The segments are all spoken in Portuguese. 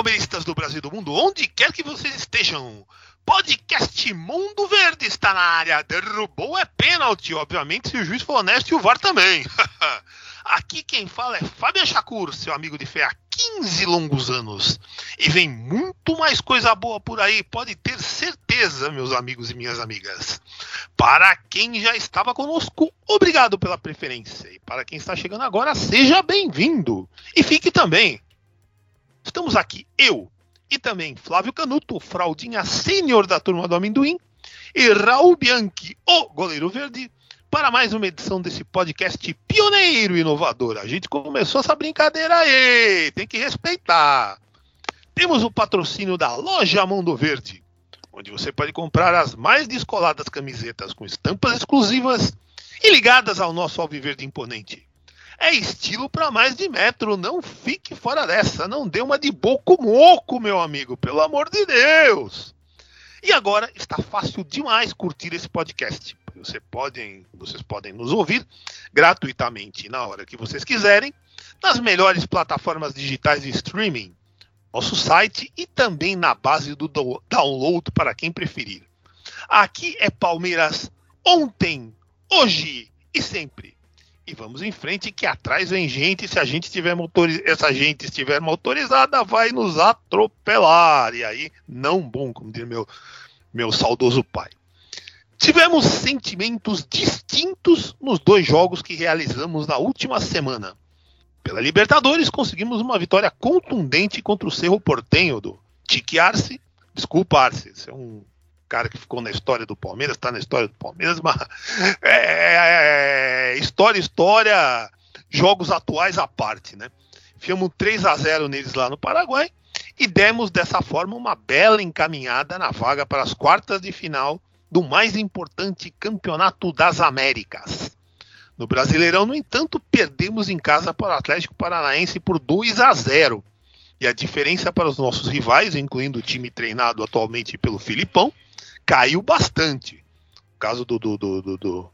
Palmeiristas do Brasil e do mundo, onde quer que vocês estejam. Podcast Mundo Verde está na área. Derrubou é pênalti, obviamente, se o juiz for honesto e o VAR também. Aqui quem fala é Fabian Chacur, seu amigo de fé há 15 longos anos. E vem muito mais coisa boa por aí, pode ter certeza, meus amigos e minhas amigas. Para quem já estava conosco, obrigado pela preferência. E para quem está chegando agora, seja bem-vindo. E fique também. Estamos aqui, eu e também Flávio Canuto, fraldinha sênior da turma do amendoim, e Raul Bianchi, o goleiro verde, para mais uma edição desse podcast pioneiro e inovador. A gente começou essa brincadeira aí, tem que respeitar. Temos o patrocínio da Loja Mundo Verde, onde você pode comprar as mais descoladas camisetas com estampas exclusivas e ligadas ao nosso Alviverde imponente. É estilo para mais de metro, não fique fora dessa, não dê uma de boco moco, meu amigo, pelo amor de Deus. E agora está fácil demais curtir esse podcast. Você podem, vocês podem nos ouvir gratuitamente na hora que vocês quiserem, nas melhores plataformas digitais de streaming, nosso site e também na base do do- download para quem preferir. Aqui é Palmeiras ontem, hoje e sempre. E vamos em frente que atrás vem gente, se a gente estiver motori- essa gente estiver motorizada, vai nos atropelar. E aí, não bom, como diz meu, meu saudoso pai. Tivemos sentimentos distintos nos dois jogos que realizamos na última semana. Pela Libertadores, conseguimos uma vitória contundente contra o Cerro Portenho do Tique Arce. Desculpa, Arce, você é um cara que ficou na história do Palmeiras, está na história do Palmeiras, mas é, é, história, história, jogos atuais à parte, né? Enfiamos 3 a 0 neles lá no Paraguai e demos dessa forma uma bela encaminhada na vaga para as quartas de final do mais importante campeonato das Américas. No Brasileirão, no entanto, perdemos em casa para o Atlético Paranaense por 2 a 0. E a diferença para os nossos rivais, incluindo o time treinado atualmente pelo Filipão, caiu bastante. O caso do, do, do, do, do-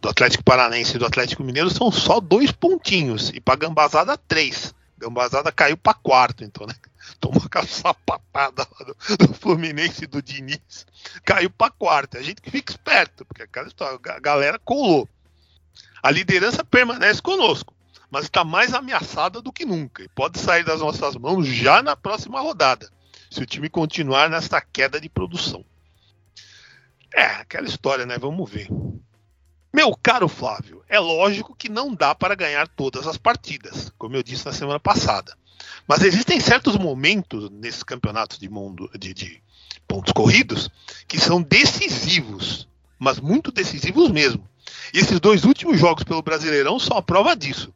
do Atlético Paranaense e do Atlético Mineiro são só dois pontinhos. E para Gambazada, três. Gambazada caiu para quarto, então, né? Tomou aquela sapatada lá do, do Fluminense e do Diniz. Caiu para quarto. A gente que fica esperto, porque aquela história, a galera colou. A liderança permanece conosco, mas está mais ameaçada do que nunca. E pode sair das nossas mãos já na próxima rodada, se o time continuar nessa queda de produção. É, aquela história, né? Vamos ver. Meu caro Flávio, é lógico que não dá para ganhar todas as partidas, como eu disse na semana passada. Mas existem certos momentos nesses campeonatos de mundo de, de pontos corridos que são decisivos, mas muito decisivos mesmo. E esses dois últimos jogos pelo Brasileirão são a prova disso.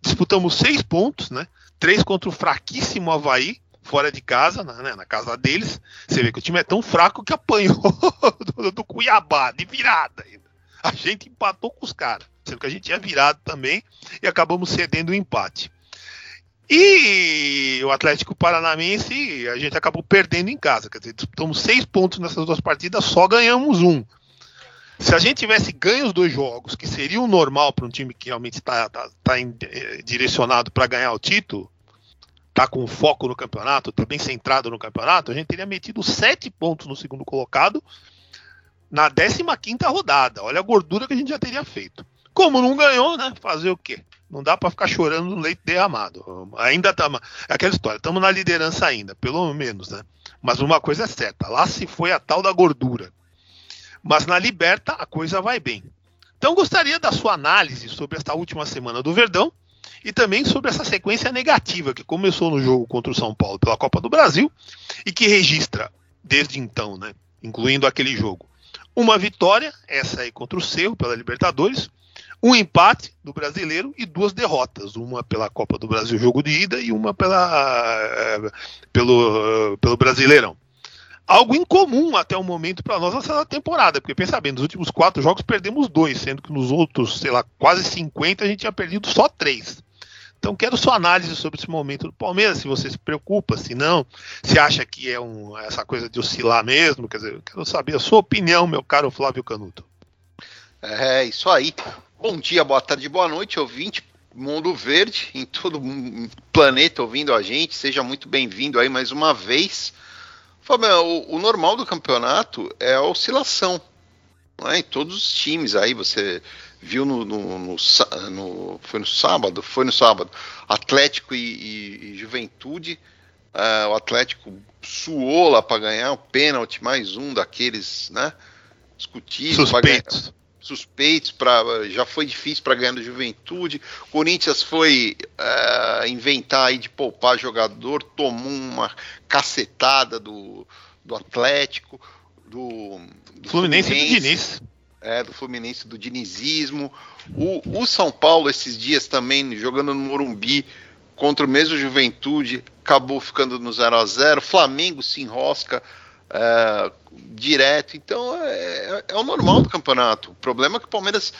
Disputamos seis pontos, né? Três contra o fraquíssimo Havaí, fora de casa, na, né, na casa deles. Você vê que o time é tão fraco que apanhou do, do Cuiabá, de virada ainda. A gente empatou com os caras, sendo que a gente tinha virado também e acabamos cedendo o empate. E o Atlético Paranaense, a gente acabou perdendo em casa. Quer dizer, disputamos seis pontos nessas duas partidas, só ganhamos um. Se a gente tivesse ganho os dois jogos, que seria o normal para um time que realmente está tá, tá em- eh, direcionado para ganhar o título, está com foco no campeonato, está bem centrado no campeonato, a gente teria metido sete pontos no segundo colocado na 15 rodada. Olha a gordura que a gente já teria feito. Como não ganhou, né? Fazer o quê? Não dá para ficar chorando no leite derramado. Ainda tá é aquela história, estamos na liderança ainda, pelo menos, né? Mas uma coisa é certa, lá se foi a tal da gordura. Mas na Liberta a coisa vai bem. Então gostaria da sua análise sobre esta última semana do Verdão e também sobre essa sequência negativa que começou no jogo contra o São Paulo pela Copa do Brasil e que registra desde então, né, incluindo aquele jogo, Uma vitória, essa aí contra o Cerro pela Libertadores, um empate do brasileiro e duas derrotas, uma pela Copa do Brasil jogo de ida e uma pela, eh, pelo, pelo Brasileirão. Algo incomum até o momento para nós nessa temporada, porque pensa bem, nos últimos quatro jogos perdemos dois, sendo que nos outros, sei lá, quase 50 a gente tinha perdido só três. Então quero sua análise sobre esse momento do Palmeiras, se você se preocupa, se não, se acha que é um, essa coisa de oscilar mesmo, quer dizer, quero saber a sua opinião, meu caro Flávio Canuto. É, isso aí. Bom dia, boa tarde, boa noite, ouvinte Mundo Verde, em todo o planeta ouvindo a gente. Seja muito bem-vindo aí mais uma vez. Fábio, o, o, normal do campeonato é a oscilação. Não é? Em todos os times aí, você viu no, no, no, no foi no sábado, foi no sábado, Atlético e, e, e Juventude. Uh, o Atlético suou lá para ganhar o pênalti, mais um daqueles, né? Discutidos. Suspeitos para já foi difícil para ganhar do Juventude. Corinthians foi uh, inventar aí de poupar jogador, tomou uma cacetada do, do Atlético, do, do Fluminense, Fluminense do Diniz. É, do Fluminense do dinizismo. O, o São Paulo esses dias também jogando no Morumbi contra o mesmo Juventude, acabou ficando no 0 a 0 Flamengo se enrosca é, direto. Então é, é, o normal do campeonato. O problema é que o Palmeiras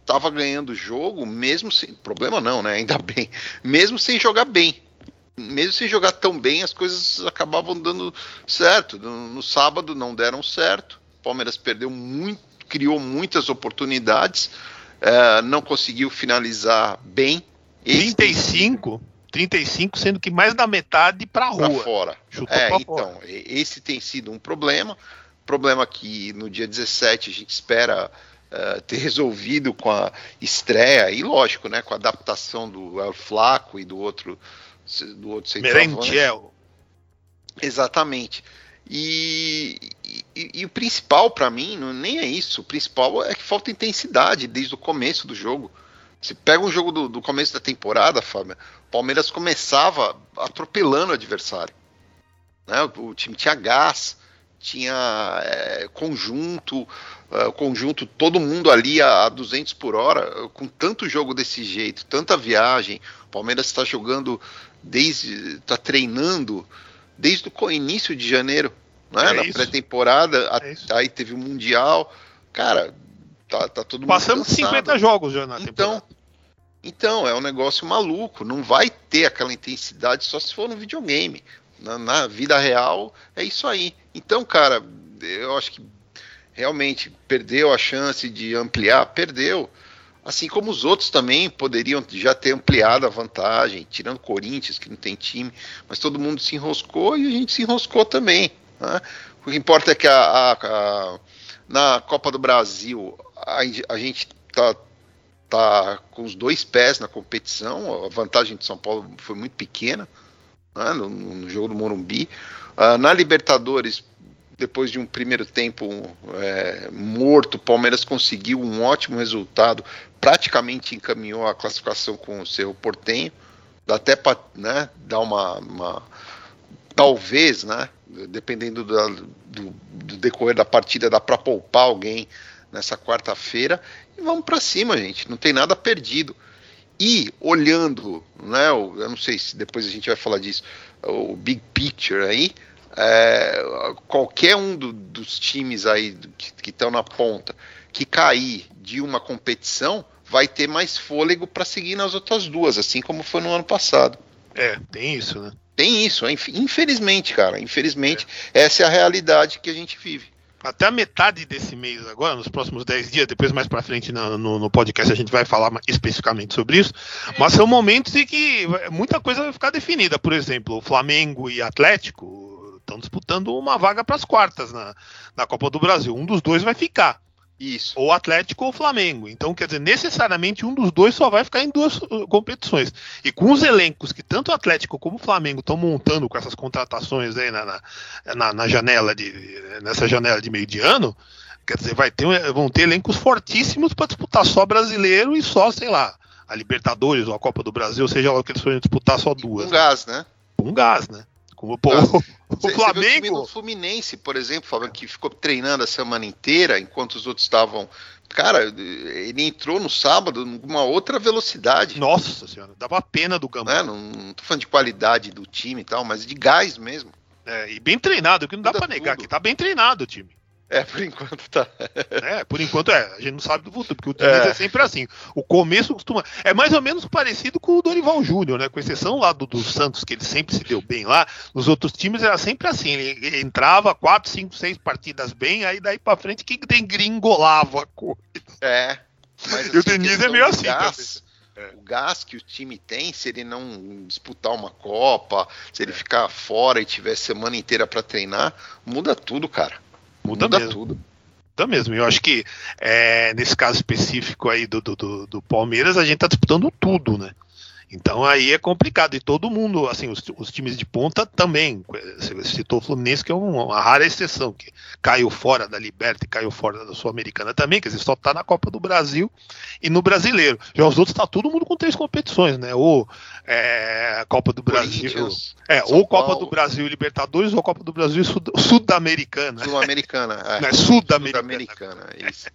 estava é, ganhando o jogo, mesmo sem. Problema não, né? Ainda bem. Mesmo sem jogar bem. Mesmo sem jogar tão bem, as coisas acabavam dando certo. No, no sábado não deram certo. O Palmeiras perdeu muito, criou muitas oportunidades, é, não conseguiu finalizar bem. 35? 35, sendo que mais da metade para rua. Pra fora. Chutou é, pra então, fora. esse tem sido um problema. Problema que no dia 17 a gente espera uh, ter resolvido com a estreia, e lógico, né, com a adaptação do El Flaco e do outro do outro Merentiel. Exatamente. E, e, e, o principal para mim não, nem é isso. O principal é que falta intensidade desde o começo do jogo. Se pega um jogo do, do começo da temporada, Fábio, Palmeiras começava atropelando o adversário. Né? O, o time tinha gás, tinha é, conjunto, é, conjunto, todo mundo ali a, a 200 por hora, com tanto jogo desse jeito, tanta viagem. O Palmeiras está jogando desde, está treinando desde o início de janeiro, né? É na pré-temporada, é aí teve o Mundial. Cara, Tá, tá todo Passamos 50 jogos já na então, temporada. Então, é um negócio maluco. Não vai ter aquela intensidade só se for no videogame. Na, na vida real, é isso aí. Então, cara, eu acho que realmente perdeu a chance de ampliar, perdeu. Assim como os outros também poderiam já ter ampliado a vantagem, tirando Corinthians, que não tem time, mas todo mundo se enroscou e a gente se enroscou também. Né? O que importa é que a, a, a, na Copa do Brasil a, a gente tá, tá com os dois pés na competição. A vantagem de São Paulo foi muito pequena né, no, no, jogo do Morumbi. Uh, na Libertadores, depois de um primeiro tempo é, morto, o Palmeiras conseguiu um ótimo resultado, praticamente encaminhou a classificação com o seu Portenho. Dá até para né, dar uma, uma, Talvez, né? Dependendo do, do, do decorrer da partida, dá para poupar alguém nessa quarta-feira e vamos para cima, gente. Não tem nada perdido. E olhando, né, eu não sei se depois a gente vai falar disso, o big picture aí, é, qualquer um do, dos times aí que estão na ponta que cair de uma competição vai ter mais fôlego para seguir nas outras duas, assim como foi no ano passado. É, tem isso, né? Tem isso, infelizmente, cara. Infelizmente, é. essa é a realidade que a gente vive até a metade desse mês agora, nos próximos 10 dias, depois mais para frente no, no, no, podcast a gente vai falar especificamente sobre isso, mas são momentos em que muita coisa vai ficar definida. Por exemplo, o Flamengo e Atlético estão disputando uma vaga para as quartas na, na Copa do Brasil. Um dos dois vai ficar. Isso. Ou Atlético ou Flamengo. Então, quer dizer, necessariamente um dos dois só vai ficar em duas uh, competições. E com os elencos que tanto o Atlético como o Flamengo estão montando com essas contratações aí na, na, na, janela de. nessa janela de meio de ano, quer dizer, vai ter, vão ter elencos fortíssimos para disputar só brasileiro e só, sei lá, a Libertadores ou a Copa do Brasil, seja lá o que eles forem disputar só duas. Com né? gás, né? Com gás, né? Como, pô, ah, o Flamengo. o time do Fluminense, por exemplo, Fábio, que ficou treinando a semana inteira, enquanto os outros estavam. Cara, ele entrou no sábado numa outra velocidade. Nossa senhora, dava pena do Gambá. Né? Não, não tô falando de qualidade do time e tal, mas de gás mesmo. É, e bem treinado, que não dá para negar que tá bem treinado o time. É, por enquanto tá. é, por enquanto é. A gente não sabe do futuro, porque o time é. é. sempre assim. O começo costuma. É mais ou menos parecido com o Dorival Júnior, né? Com exceção lá do, do Santos, que ele sempre se deu bem lá. Nos outros times era sempre assim. Ele, ele entrava quatro, cinco, seis partidas bem, aí daí pra frente que gringolava a coisa. É. Mas, e o assim, Denise é meio assim gás, é. O gás que o time tem, se ele não disputar uma Copa, se ele é. ficar fora e tiver semana inteira para treinar, muda tudo, cara. Muda, Muda mesmo. tudo. Muda mesmo. Eu acho que é, nesse caso específico aí do, do, do Palmeiras, a gente tá disputando tudo, né? Então aí é complicado. E todo mundo, assim, os, os times de ponta também. Você citou o Fluminense, que é uma rara exceção, que caiu fora da Liberta e caiu fora da Sul-Americana também, quer dizer, só tá na Copa do Brasil e no brasileiro. Já os outros tá todo mundo com três competições, né? Ou é, Copa do Brasil. É, ou Copa Paulo. do Brasil e Libertadores, ou Copa do Brasil e Sul-Americana. Sul-Americana, é. Sul-Americana. Sul isso.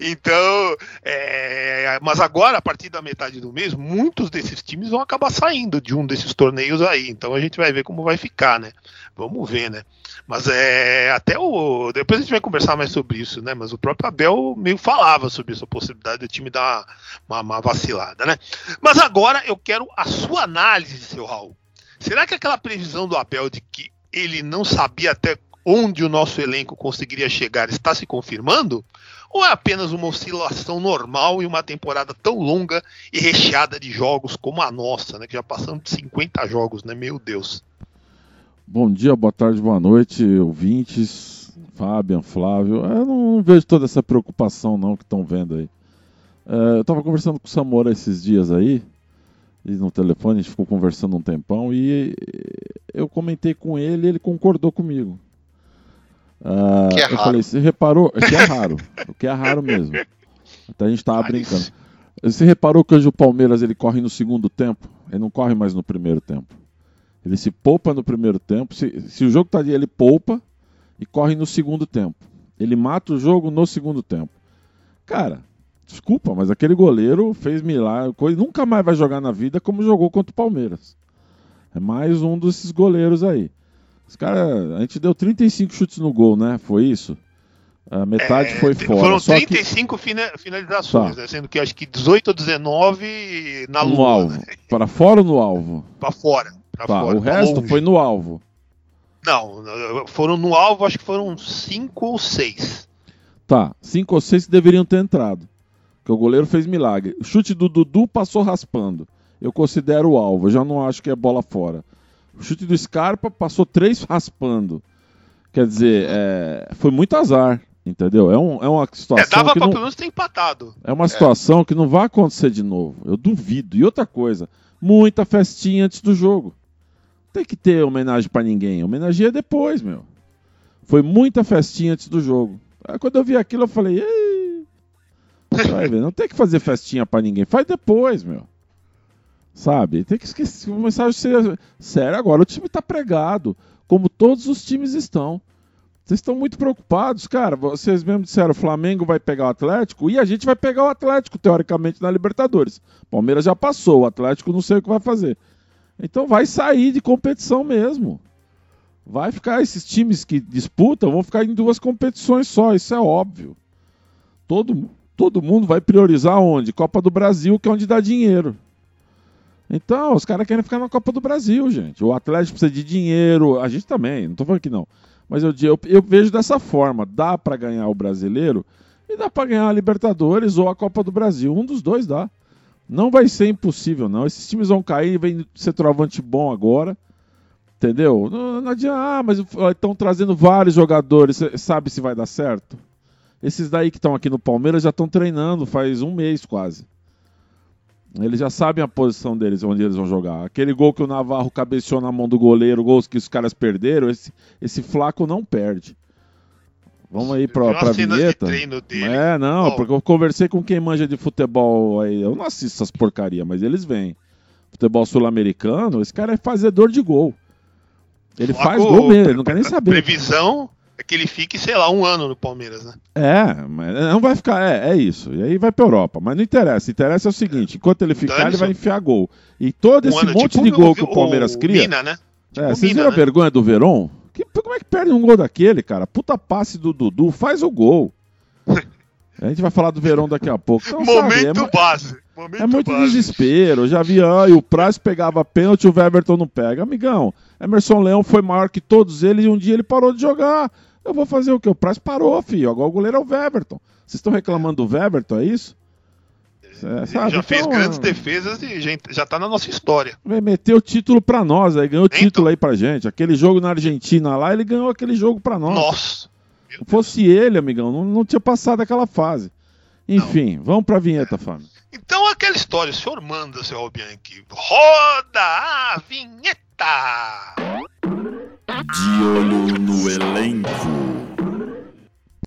Então, é, mas agora, a partir da metade do mês, muitos desses times vão acabar saindo de um desses torneios aí. Então a gente vai ver como vai ficar, né? Vamos ver, né? Mas é até o. Depois a gente vai conversar mais sobre isso, né? Mas o próprio Abel meio falava sobre essa possibilidade do time dar uma, uma vacilada, né? Mas agora eu quero a sua análise, seu Raul. Será que aquela previsão do Abel de que ele não sabia até onde o nosso elenco conseguiria chegar está se confirmando? Ou é apenas uma oscilação normal em uma temporada tão longa e recheada de jogos como a nossa, né? Que já passamos de 50 jogos, né? Meu Deus. Bom dia, boa tarde, boa noite, ouvintes, Fabian, Flávio. Eu não, não vejo toda essa preocupação não que estão vendo aí. É, eu estava conversando com o Samora esses dias aí, e no telefone a gente ficou conversando um tempão, e eu comentei com ele e ele concordou comigo. Uh, que é raro. Eu falei, você reparou? Que é raro. o que é raro mesmo. Até a gente tava brincando. Você reparou que hoje o Palmeiras ele corre no segundo tempo? Ele não corre mais no primeiro tempo. Ele se poupa no primeiro tempo. Se, se o jogo tá ali, ele poupa e corre no segundo tempo. Ele mata o jogo no segundo tempo. Cara, desculpa, mas aquele goleiro fez milagre. Nunca mais vai jogar na vida como jogou contra o Palmeiras. É mais um desses goleiros aí. Os cara, a gente deu 35 chutes no gol, né? Foi isso? A metade é, foi fora. Foram 35 que... finalizações, tá. né? sendo que acho que 18 ou 19 na no alvo. Né? Para fora ou no alvo? Para fora. Pra tá, fora, o resto longe. foi no alvo. Não, foram no alvo, acho que foram 5 ou 6. Tá, 5 ou 6 deveriam ter entrado. Porque o goleiro fez milagre. O chute do Dudu passou raspando. Eu considero o alvo, eu já não acho que é bola fora. O chute do Scarpa passou três raspando. Quer dizer, é, foi muito azar, entendeu? É, um, é uma situação. É, dava que pra não, pelo menos ter empatado. É uma situação é. que não vai acontecer de novo. Eu duvido. E outra coisa, muita festinha antes do jogo. Tem que ter homenagem para ninguém. Homenageia depois, meu. Foi muita festinha antes do jogo. Aí quando eu vi aquilo, eu falei, Ei! Vai ver, não tem que fazer festinha para ninguém. Faz depois, meu. Sabe? Tem que esquecer. Começar a ser sério agora. O time está pregado, como todos os times estão. Vocês estão muito preocupados, cara. Vocês mesmo disseram: o Flamengo vai pegar o Atlético e a gente vai pegar o Atlético, teoricamente, na Libertadores. Palmeiras já passou, o Atlético não sei o que vai fazer. Então vai sair de competição mesmo. Vai ficar esses times que disputam, vão ficar em duas competições só, isso é óbvio. Todo, todo mundo vai priorizar onde? Copa do Brasil, que é onde dá dinheiro. Então, os caras querem ficar na Copa do Brasil, gente. O Atlético precisa de dinheiro, a gente também, não tô falando que não. Mas eu, eu, eu vejo dessa forma: dá para ganhar o brasileiro e dá para ganhar a Libertadores ou a Copa do Brasil. Um dos dois dá. Não vai ser impossível, não. Esses times vão cair, vem centroavante bom agora. Entendeu? Não, não adianta, ah, mas estão trazendo vários jogadores, sabe se vai dar certo? Esses daí que estão aqui no Palmeiras já estão treinando faz um mês quase. Eles já sabem a posição deles, onde eles vão jogar. Aquele gol que o Navarro cabeceou na mão do goleiro, gols que os caras perderam, esse, esse flaco não perde. Vamos aí pra, pra vinheta. De é, não, oh. porque eu conversei com quem manja de futebol aí. Eu não assisto essas porcaria, mas eles vêm. Futebol sul-americano, esse cara é fazedor de gol. Ele faz gol mesmo, ele não quer nem saber. Previsão é que ele fique, sei lá, um ano no Palmeiras, né? É, mas não vai ficar, é, é isso. E aí vai pra Europa. Mas não interessa. Interessa é o seguinte: enquanto ele ficar, ele vai enfiar gol. E todo esse Um ano, monte tipo de gol que o Palmeiras o cria. Mina, né? Tipo É, vocês Mina, viram a né? vergonha do Verón? Que, como é que perde um gol daquele, cara? Puta passe do Dudu, faz o gol. A gente vai falar do Verón daqui a pouco. Então, sabe, Momento é, mu- base. Momento é muito base. desespero. Eu já vi, ah, e o Praz pegava pênalti, o Weverton não pega. Amigão, Emerson Leão foi maior que todos eles e um dia ele parou de jogar. Eu vou fazer o quê? O Praz parou, filho. Agora o goleiro é o Weverton. Vocês estão reclamando do Weverton, é isso? É, sabe? já fez Então, grandes é, defesas e já, tá na nossa história. Vai meter o título pra nós, aí ganhou o Então. título aí pra gente. Aquele jogo na Argentina lá, ele ganhou aquele jogo pra nós. Nossa. Se fosse ele, amigão, não, não tinha passado aquela fase. Enfim, vamos pra vinheta, Fábio. Então aquela história, o senhor manda, seu Bianchi. Roda a vinheta! De olho no elenco.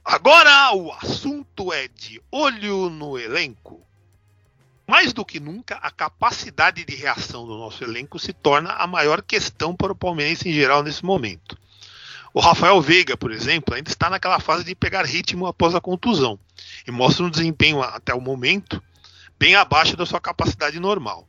Agora o assunto é de olho no elenco. Mais do que nunca, a capacidade de reação do nosso elenco se torna a maior questão para o palmeirense em geral nesse momento. O Rafael Veiga, por exemplo, ainda está naquela fase de pegar ritmo após a contusão e mostra um desempenho até o momento bem abaixo da sua capacidade normal.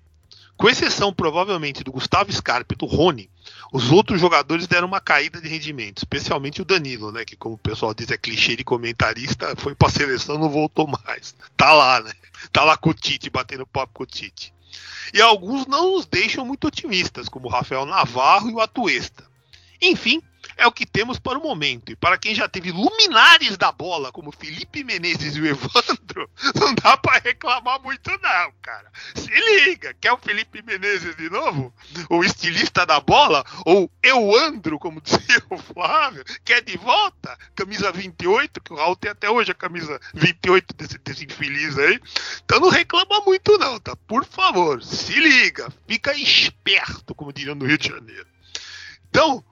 Com exceção provavelmente do Gustavo Scarpa e do Rony, os outros jogadores deram uma caída de rendimento, especialmente o Danilo, né, que como o pessoal diz é clichê de comentarista, foi para a seleção não voltou mais. Tá lá, né? Tá lá com o Tite, batendo papo com o Tite. E alguns não nos deixam muito otimistas, como o Rafael Navarro e o Atuesta. Enfim, é o que temos para o momento. E para quem já teve luminares da bola, como Felipe Menezes e o Evandro, não dá para reclamar muito não, cara. Se liga, quer o Felipe Menezes de novo? O estilista da bola? Ou Euandro, como dizia o Flávio? Quer de volta? Camisa 28, que o Raul tem até hoje a camisa 28 desse, desse infeliz aí. Então não reclama muito não, tá? Por favor, se liga, fica esperto, como diriam no Rio de Janeiro. Então,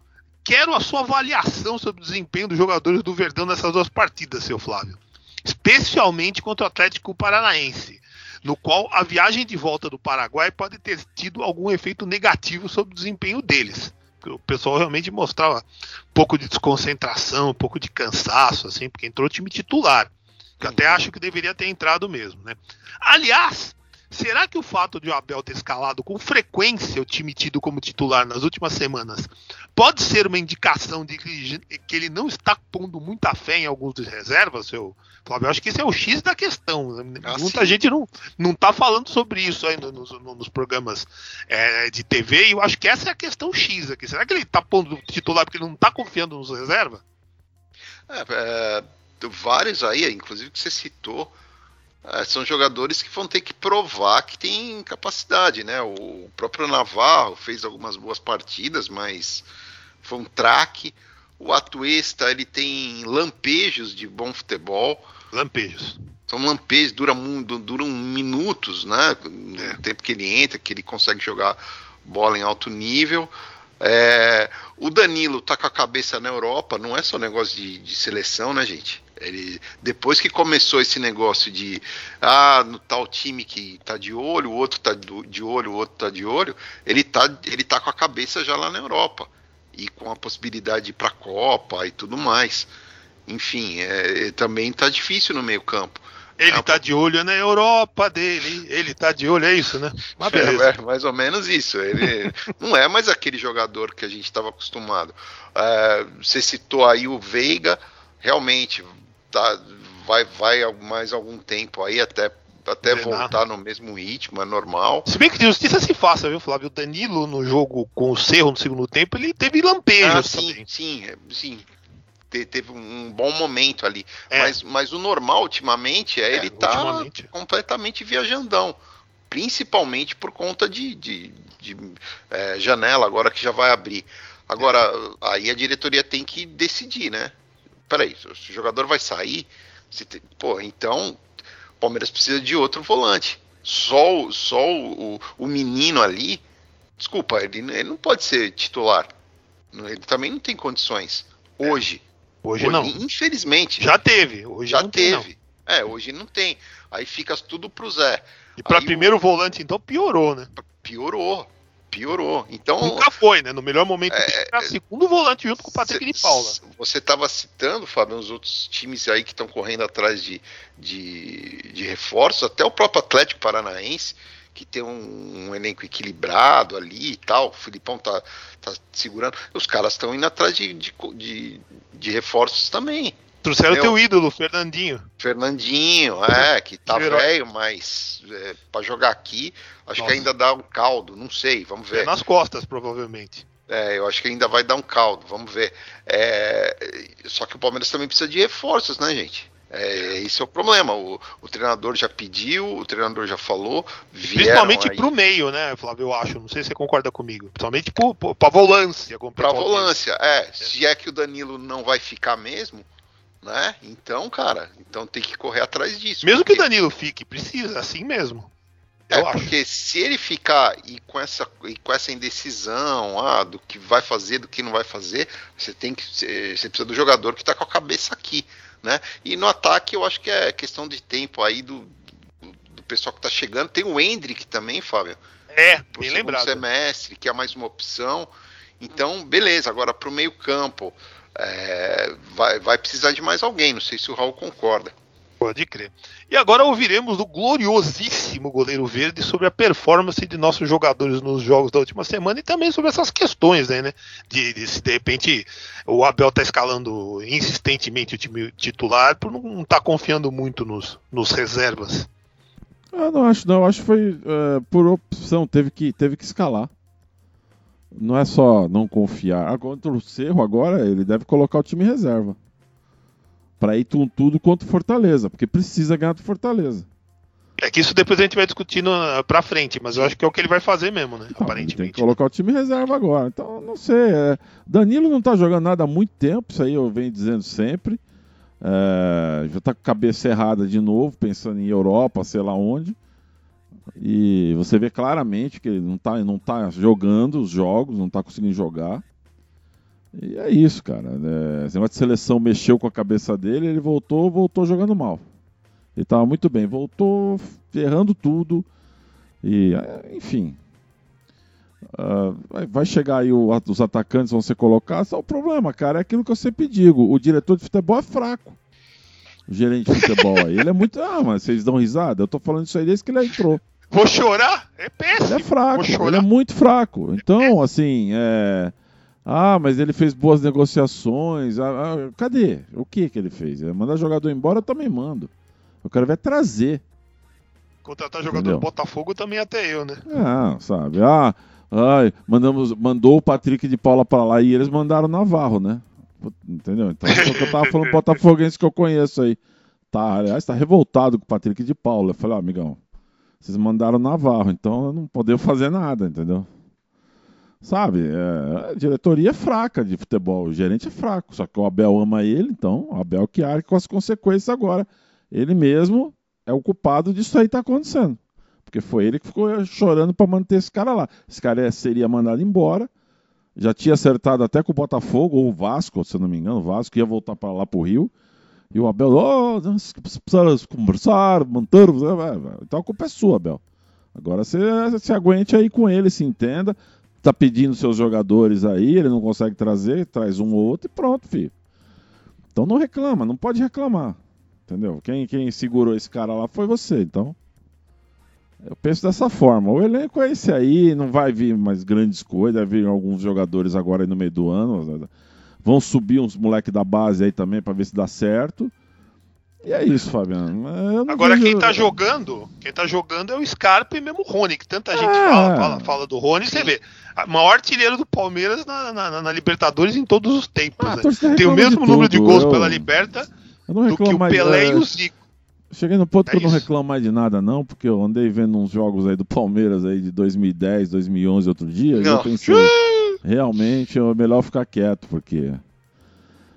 quero a sua avaliação sobre o desempenho dos jogadores do Verdão nessas duas partidas, seu Flávio. Especialmente contra o Atlético Paranaense, no qual a viagem de volta do Paraguai pode ter tido algum efeito negativo sobre o desempenho deles. O pessoal realmente mostrava um pouco de desconcentração, um pouco de cansaço, assim, porque entrou o time titular. Que até acho que deveria ter entrado mesmo, né? Aliás, será que o fato de o Abel ter escalado com frequência o time tido como titular nas últimas semanas pode ser uma indicação de que, ele não está pondo muita fé em alguns dos reservas, seu Flávio? Eu acho que esse é o X da questão. Ah, Muita sim. gente não, não tá falando sobre isso aí no- nos, no- nos programas é, de TV, e eu acho que essa é a questão X aqui. Será que ele tá pondo titular porque ele não tá confiando nos reservas? É, é, vários aí, inclusive que você citou, são jogadores que vão ter que provar que tem capacidade, né? O próprio Navarro fez algumas boas partidas, mas foi um traque. O Atuesta, ele tem lampejos de bom futebol. Lampejos. São lampejos, duram, duram minutos, né? No tempo que ele entra, que ele consegue jogar bola em alto nível. É, o Danilo tá com a cabeça na Europa, não é só negócio de, de seleção, né, gente? Ele, depois que começou esse negócio de ah, no tal time que tá de olho, o outro tá de olho, o outro tá de olho, ele tá, ele tá com a cabeça já lá na Europa. E com a possibilidade de ir pra Copa e tudo mais. Enfim, é, também tá difícil no meio campo. Ele É, tá de olho na Europa dele, ele tá de olho, é isso, né? É, é, mais ou menos isso. Ele não é mais aquele jogador que a gente estava acostumado. É, você citou aí o Veiga, realmente tá, vai, vai mais algum tempo aí até, até voltar no mesmo ritmo, é normal. Se bem que de justiça se faça, viu, Flávio? O Danilo no jogo com o Cerro no segundo tempo, ele teve lampejos Ah, sim, também. sim, é, sim. Te- Teve um bom momento ali. É. Mas, mas o normal, ultimamente, é, É, ele tá completamente viajandão. Principalmente por conta de, de, de, é, janela, agora que já vai abrir. Agora, aí a diretoria tem que decidir, né? Peraí, se o jogador vai sair, se tem- pô, então o Palmeiras precisa de outro volante. Só, o- só o, o, o menino ali, desculpa, ele, ele não pode ser titular. Ele também não tem condições. Hoje. Hoje não. Infelizmente. Já teve. Hoje já não tem, teve. É, hoje não tem. Aí fica tudo pro Zé. E pra Aí o- primeiro volante, então, piorou, né? Piorou. Piorou. Então, Nunca foi, né? No melhor momento É, era segundo volante junto com o Patrick de Paula. cê- Você estava citando, Fábio, os outros times aí que estão correndo atrás de, de, de reforços, até o próprio Atlético Paranaense, que tem um, um elenco equilibrado ali e tal. O Filipão tá, tá segurando. Os caras estão indo atrás de, de, de, de reforços também. Trouxeram Meu. teu ídolo, Fernandinho. Fernandinho, é, que tá velho, mas é, para jogar aqui, acho Nossa. que ainda dá um caldo, não sei, vamos É ver. nas costas, provavelmente. É, eu acho que ainda vai dar um caldo, vamos ver. É, só que o Palmeiras também precisa de reforços, né, gente? É, esse é o problema. O, o treinador já pediu, o treinador já falou, Principalmente aí pro meio, né, Flávio? Eu acho. Não sei se você concorda comigo. Principalmente pro, pro, pra volância. o pra volância. É, se é que o Danilo não vai ficar mesmo, né? Então, cara, então tem que correr atrás disso. Mesmo que o porque- Danilo fique, precisa, assim mesmo. É, Eu acho. porque se ele ficar e com essa, e com essa indecisão ah, do que vai fazer, do que não vai fazer, você tem que. Você você precisa do jogador que está com a cabeça aqui. Né? E no ataque eu acho que é questão de tempo aí do, do, do pessoal que está chegando. Tem o Hendrick também, Fábio. É, bem lembrado. semestre, que é mais uma opção. Então, beleza, agora para o meio campo. É, vai, vai precisar de mais alguém, não sei se o Raul concorda. Pode crer. E agora ouviremos do gloriosíssimo goleiro verde sobre a performance de nossos jogadores nos jogos da última semana e também sobre essas questões aí, né? De, de se de repente o Abel tá escalando insistentemente o time titular por não estar confiando muito nos, nos reservas. Eu não acho, não. Acho que foi é, por opção. Teve que, teve que escalar. Não é só não confiar. Ah, Contra o Cerro, agora, ele deve colocar o time em reserva. Pra ir com tudo contra o Fortaleza. Porque precisa ganhar do Fortaleza. É que isso depois a gente vai discutindo ah, pra frente, mas eu acho que é o que ele vai fazer mesmo, né? Então, ele tem Aparentemente. que colocar o time em reserva agora. Então, não sei. é, Danilo não tá jogando nada há muito tempo. Isso aí eu venho dizendo sempre. É, já tá com a cabeça errada de novo, pensando em Europa, sei lá onde. E você vê claramente que ele não tá, não tá jogando os jogos, não tá conseguindo jogar. E é isso, cara. É, esse negócio seleção mexeu com a cabeça dele, ele voltou, voltou jogando mal. Ele tava muito bem, voltou errando tudo. E, é, enfim. Ah, vai- chegar aí o- os atacantes vão ser colocados. Só o problema, cara, é aquilo que eu sempre digo: o diretor de futebol é fraco. O gerente de futebol aí. Ele é muito. Ah, mas vocês dão risada? Eu tô falando isso aí desde que ele entrou. Vou chorar? É Ele péssimo. é fraco, ele é muito fraco. Então, assim, é. Ah, mas ele fez boas negociações. Ah, ah, cadê? O que que ele fez? É mandar jogador embora, eu também mando. Eu quero ver trazer. Contratar jogador Entendeu? do Botafogo também até eu, né? Ah, sabe? Ah, ai, mandamos, mandou o Patrick de Paula pra lá e eles mandaram o Navarro, né? Entendeu? Então, é eu tava falando botafoguense que eu conheço aí. Tá, aliás, tá revoltado com o Patrick de Paula. Eu falei, ó, amigão, vocês mandaram Navarro, então eu não podemos fazer nada, entendeu? Sabe, é, a diretoria é fraca de futebol, o gerente é fraco, só que o Abel ama ele, então o Abel que arque com as consequências agora. Ele mesmo é o culpado disso aí tá acontecendo. Porque foi ele que ficou chorando para manter esse cara lá. Esse cara é- seria mandado embora. Já tinha acertado até com o Botafogo ou o Vasco, se eu não me engano, o Vasco ia voltar para lá pro Rio. E o Abel, oh, nós precisamos conversar, mantermos. é, é, é. Então a culpa é sua, Abel. Agora você se aguente aí com ele, se entenda. Tá pedindo seus jogadores aí, ele não consegue trazer, traz um ou outro e pronto, filho. Então não reclama, não pode reclamar. Entendeu? Quem, quem segurou esse cara lá foi você, então. Eu penso dessa forma. O elenco é esse aí, não vai vir mais grandes coisas, vai vir alguns jogadores agora no meio do ano. Vão subir uns moleques da base aí também para ver se dá certo. E é isso, Fabiano. Não Agora vejo- quem tá jogando, quem tá jogando é o Scarpa e mesmo o Rony, que tanta gente É. fala, fala, fala do Rony, você vê. A maior artilheiro do Palmeiras na, na- na Libertadores em todos os tempos. Ah, né? Tem o mesmo de número de gols eu- pela Liberta não do que o. Pelé é, e o Zico. Cheguei no ponto É que eu não reclamo mais de nada, não, porque eu andei vendo uns jogos aí do Palmeiras aí de 2010, 2011 outro dia, e eu Não. pensei, realmente é melhor ficar quieto, porque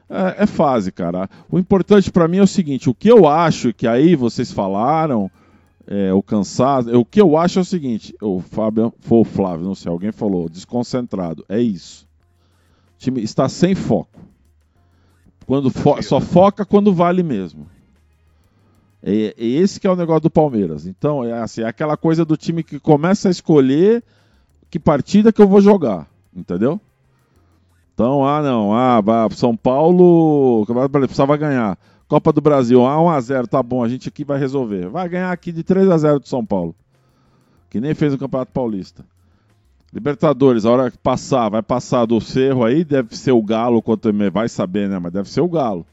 é, é fase, cara. O importante pra mim é o seguinte: o que eu acho que aí vocês falaram, é, o cansado, o que eu acho é o seguinte: o Fábio, foi o Flávio, não sei, alguém falou, desconcentrado. É isso. O time está sem foco. Quando fo- só foca quando vale mesmo. É, é esse que é o negócio do Palmeiras. Então, é assim, é aquela coisa do time que começa a escolher que partida que eu vou jogar, entendeu? Então, ah, não, ah, São Paulo precisava ganhar. Copa do Brasil, ah, 1x0, tá bom, a gente aqui vai resolver. Vai ganhar aqui de 3x0 do São Paulo. Que nem fez no Campeonato Paulista. Libertadores, a hora que passar, vai passar do Cerro aí, deve ser o Galo contra o vai saber, né? Mas deve ser o Galo.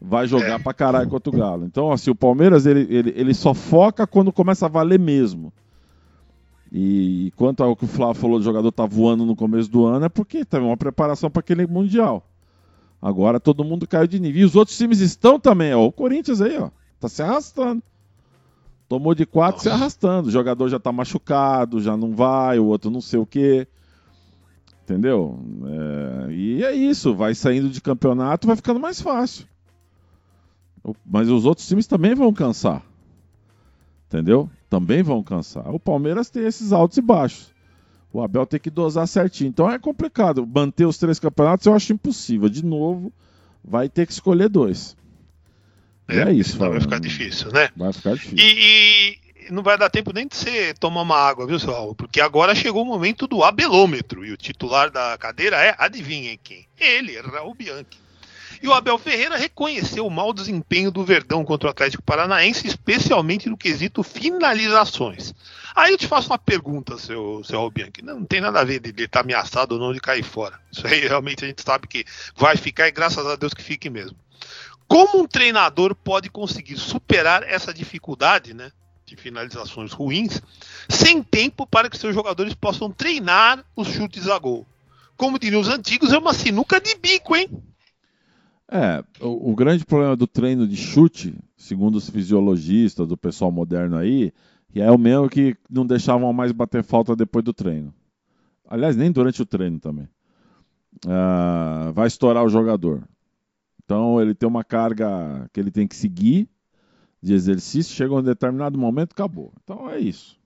Vai jogar é. pra caralho contra o Galo. Então, assim, o Palmeiras, ele, ele, ele só foca quando começa a valer mesmo. E, quanto ao que o Flávio falou, o jogador tá voando no começo do ano, é porque teve uma preparação para aquele Mundial. Agora todo mundo caiu de nível. E os outros times estão também, ó. O Corinthians aí, ó. Tá se arrastando. Tomou de quatro se arrastando. O jogador já tá machucado, já não vai, o outro não sei o quê. Entendeu? É... e é isso. Vai saindo de campeonato, vai ficando mais fácil. Mas os outros times também vão cansar. Entendeu? Também vão cansar. O Palmeiras tem esses altos e baixos. O Abel tem que dosar certinho. Então é complicado. Manter os três campeonatos eu acho impossível. De novo, vai ter que escolher dois. É, é isso. Vai ficar difícil, né? Vai ficar difícil. E, e, não vai dar tempo nem de você tomar uma água, viu, Saul? Porque agora chegou o momento do abelômetro. E o titular da cadeira é, adivinhem quem? Ele, Raul Bianchi. E o Abel Ferreira reconheceu o mau desempenho do Verdão contra o Atlético Paranaense, especialmente no quesito finalizações. Aí eu te faço uma pergunta, seu, seu Albianchi. Não, não tem nada a ver de ele estar tá ameaçado ou não de cair fora. Isso aí realmente a gente sabe que vai ficar e graças a Deus que fique mesmo. Como um treinador pode conseguir superar essa dificuldade, né? De finalizações ruins, sem tempo para que seus jogadores possam treinar os chutes a gol. Como diriam os antigos, é uma sinuca de bico, hein? É, o, o, grande problema do treino de chute, segundo os fisiologistas, do pessoal moderno aí, é o mesmo que não deixavam mais bater falta depois do treino. Aliás, nem durante o treino também. Uh, vai estourar o jogador. Então ele tem uma carga que ele tem que seguir de exercício, chega um determinado momento, acabou. Então é isso.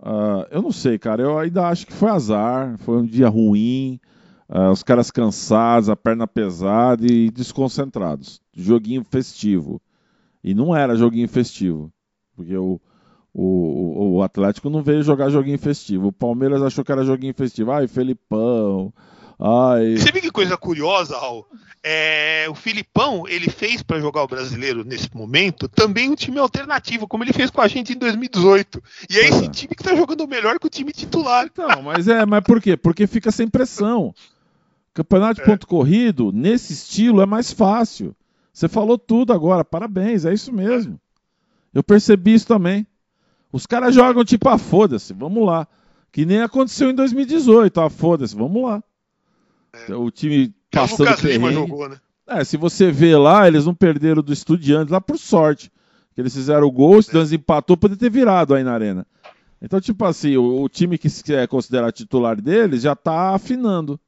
Uh, eu não sei, cara. Eu ainda acho que foi azar, foi um dia ruim. Uh, os caras cansados, a perna pesada e desconcentrados. Joguinho festivo. E não era joguinho festivo. Porque o, o, o Atlético não veio jogar joguinho festivo. O Palmeiras achou que era joguinho festivo. Ai, Felipão. Ai. Você viu que coisa curiosa, Raul? É, o Filipão, ele fez para jogar o brasileiro nesse momento também um time alternativo, como ele fez com a gente em 2018. E é esse é. time que tá jogando melhor que o time titular. Então, mas é, mas por quê? Porque fica sem pressão. Campeonato de é. ponto corrido, nesse estilo, é mais fácil. Você falou tudo agora, parabéns, é isso mesmo. Eu percebi isso também. Os caras jogam tipo, ah, foda-se, vamos lá. Que nem aconteceu em 2018, ah, foda-se, vamos lá. É. O time passando o. Jogou, né? É, se você vê lá, eles não perderam do Estudiantes lá por sorte. Que eles fizeram o gol, o Estudiantes é. empatou, poderia ter virado aí na arena. Então, tipo assim, o, o time que se é considerar titular deles já tá afinando.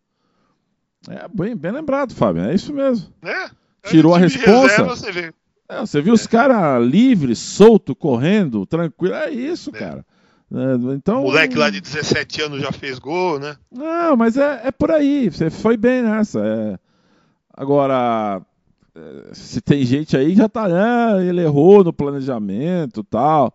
É bem, bem lembrado, Fábio. É isso mesmo. É. Tirou a resposta. você, é, você viu os caras livres, solto, correndo, tranquilo. É isso, é. cara. É, então, o moleque lá de 17 anos já fez gol, né? Não, mas é, é por aí. Você foi bem nessa. É... Agora, se tem gente aí já tá, ah, ele errou no planejamento tal.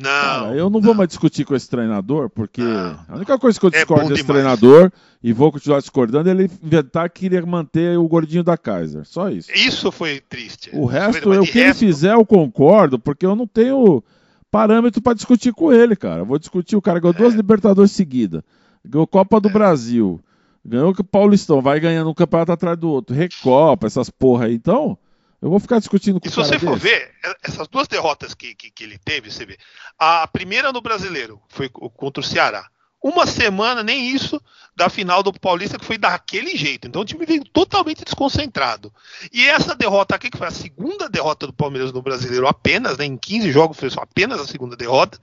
Não. Cara, eu não, não, vou mais discutir com esse treinador, porque não, a única coisa que eu é discordo é desse demais. treinador, e vou continuar discordando, é ele inventar que queria manter o gordinho da Kaiser. Só isso. Isso foi triste. O resto, o que resto... ele fizer, eu concordo, porque eu não tenho parâmetro para discutir com ele, cara. Eu vou discutir o cara ganhou é. duas Libertadores seguidas, ganhou Copa do é. Brasil, ganhou o Paulistão, vai ganhando um campeonato atrás do outro, Recopa, essas porra aí. Então, eu vou ficar discutindo com e se você for ver, é, essas duas derrotas que, que, que, ele teve, você vê. A primeira no brasileiro foi contra o Ceará uma semana, nem isso, da final do Paulista, que foi daquele jeito. Então o time veio totalmente desconcentrado. E essa derrota aqui, que foi a segunda derrota do Palmeiras no Brasileiro apenas, né, em 15 jogos foi apenas a segunda derrota,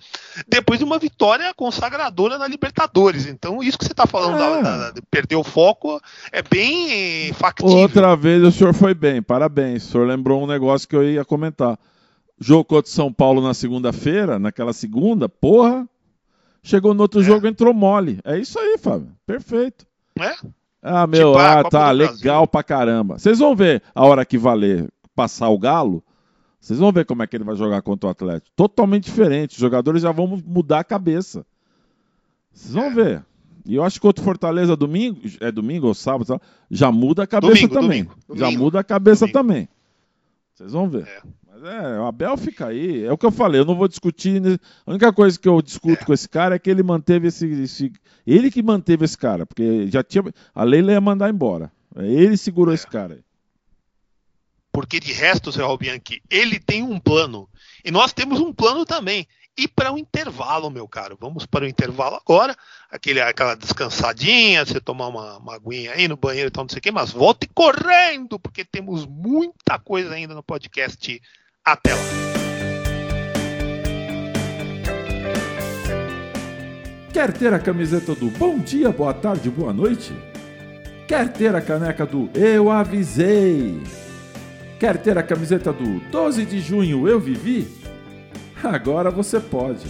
depois de uma vitória consagradora na Libertadores. Então isso que você está falando, é. da, da, de perder o foco, é bem factível. Outra vez o senhor foi bem, parabéns. O senhor lembrou um negócio que eu ia comentar. Jogo contra São Paulo na segunda-feira, naquela segunda, porra, Chegou no outro é. jogo, entrou mole. É isso aí, Fábio. Perfeito. É? Ah, meu, tipo, ah, tá, legal pra caramba. Vocês vão ver a hora que valer passar o Galo. Vocês vão ver como é que ele vai jogar contra o Atlético. Totalmente diferente. Os jogadores já vão mudar a cabeça. Vocês vão ver. E eu acho que outro Fortaleza domingo, é domingo ou sábado, já muda a cabeça Domingo, também. domingo, Já domingo. muda a cabeça também. Vocês vão ver. É. É, o Abel fica aí. É o que eu falei, eu não vou discutir. né? A única coisa que eu discuto É. com esse cara é que ele manteve esse, esse- Ele que manteve esse cara, porque já tinha. A Leila ia mandar embora. Ele segurou É. esse cara. Porque de resto, Zé Albianchi, ele tem um plano. E nós temos um plano também. E para o intervalo, meu caro. Vamos para o intervalo agora. Aquele, aquela descansadinha, você tomar uma, uma aguinha aí no banheiro e tal, não sei o quê, mas volte correndo, porque temos muita coisa ainda no podcast. Até lá. Quer ter a camiseta do Bom Dia, Boa Tarde, Boa Noite? Quer ter a caneca do Eu Avisei? Quer ter a camiseta do 12 de junho Eu Vivi? Agora você pode.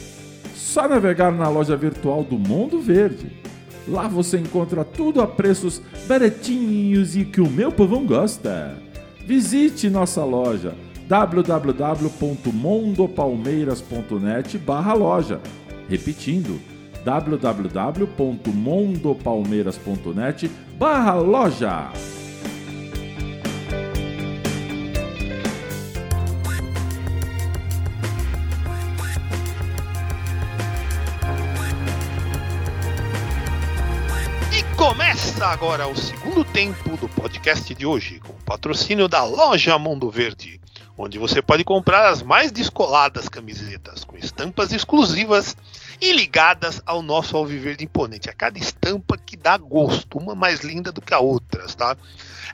Só navegar na loja virtual do Mundo Verde. Lá você encontra tudo a preços baratinhos e que o meu povão gosta. Visite nossa loja www.mondopalmeiras.net barra loja. Repetindo, www.mondopalmeiras.net barra loja. E começa agora o segundo tempo do podcast de hoje, com patrocínio da Loja Mundo Verde, onde você pode comprar as mais descoladas camisetas, com estampas exclusivas e ligadas ao nosso Alviverde imponente. A cada estampa que dá gosto, uma mais linda do que a outra, tá?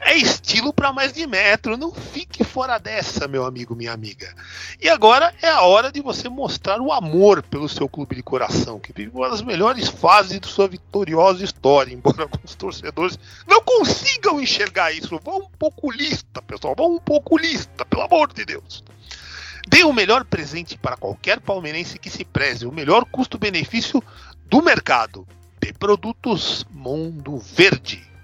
É estilo para mais de metro, não fique fora dessa, meu amigo, minha amiga. E agora é a hora de você mostrar o amor pelo seu clube de coração, que vive uma das melhores fases de sua vitoriosa história, embora alguns torcedores não consigam enxergar isso. Vão um pouco lista, pessoal, vão um pouco lista, pelo amor de Deus. Dê o melhor presente para qualquer palmeirense que se preze, o melhor custo-benefício do mercado de produtos Mundo Verde.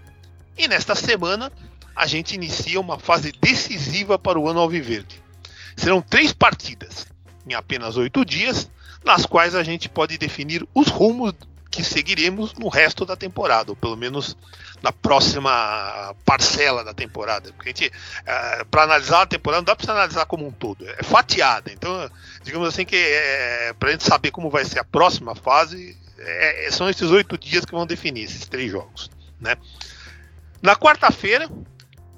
E nesta semana a gente inicia uma fase decisiva para o ano Alviverde. Serão três partidas em apenas oito dias, nas quais a gente pode definir os rumos que seguiremos no resto da temporada, ou pelo menos na próxima parcela da temporada. Porque a gente, para analisar a temporada, não dá para analisar como um todo, é fatiada. Então, digamos assim que é, para a gente saber como vai ser a próxima fase, é, são esses oito dias que vão definir esses três jogos, né? Na quarta-feira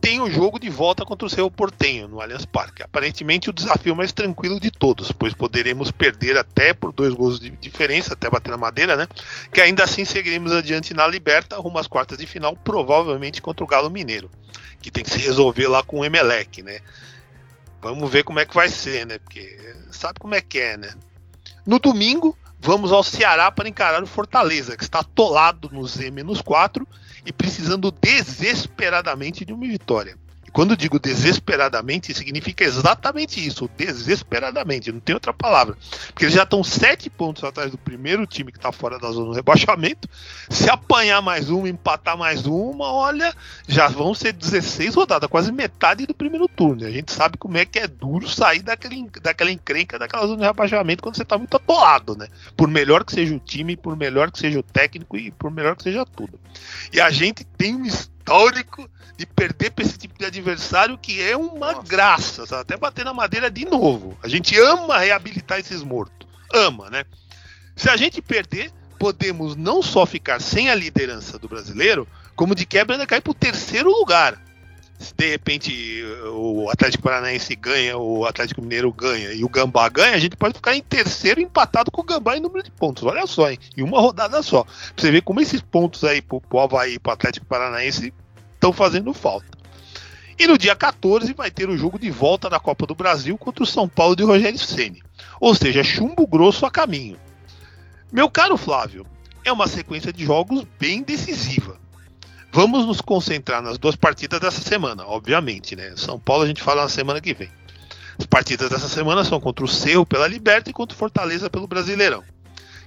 tem o jogo de volta contra o seu Portenho no Allianz Parque. Aparentemente o desafio mais tranquilo de todos, pois poderemos perder até por dois gols de diferença, até bater na madeira, né? Que ainda assim seguiremos adiante na Liberta, rumo às quartas de final, provavelmente contra o Galo Mineiro, que tem que se resolver lá com o Emelec, né? Vamos ver como é que vai ser, né? Porque sabe como é que é, né? No domingo, vamos ao Ceará para encarar o Fortaleza, que está atolado no Z-4 e precisando desesperadamente de uma vitória. Quando digo desesperadamente, significa exatamente isso, desesperadamente, não tem outra palavra. Porque eles já estão sete pontos atrás do primeiro time que está fora da zona do rebaixamento. Se apanhar mais uma, empatar mais uma, olha, já vão ser 16 rodadas, quase metade do primeiro turno. A gente sabe como é que é duro sair daquele, daquela encrenca, daquela zona de rebaixamento quando você está muito atolado, né? Por melhor que seja o time, por melhor que seja o técnico e por melhor que seja tudo. E a gente tem um histórico de perder para esse tipo de adversário que é uma Nossa. graça, sabe? até bater na madeira de novo. A gente ama reabilitar esses mortos, ama, né? Se a gente perder, podemos não só ficar sem a liderança do brasileiro, como de quebra ainda cair para o terceiro lugar. Se de repente o Atlético Paranaense ganha, o Atlético Mineiro ganha e o Gambá ganha, a gente pode ficar em terceiro empatado com o Gambá em número de pontos. Olha só, hein? Em uma rodada só. Pra você ver como esses pontos aí pro, pro Havaí e pro Atlético Paranaense estão fazendo falta. E no dia 14 vai ter o jogo de volta da Copa do Brasil contra o São Paulo de Rogério Ceni. Ou seja, chumbo grosso a caminho. Meu caro Flávio, é uma sequência de jogos bem decisiva. Vamos nos concentrar nas duas partidas dessa semana, obviamente, né? São Paulo a gente fala na semana que vem. As partidas dessa semana são contra o Cerro pela Liberta e contra o Fortaleza pelo Brasileirão.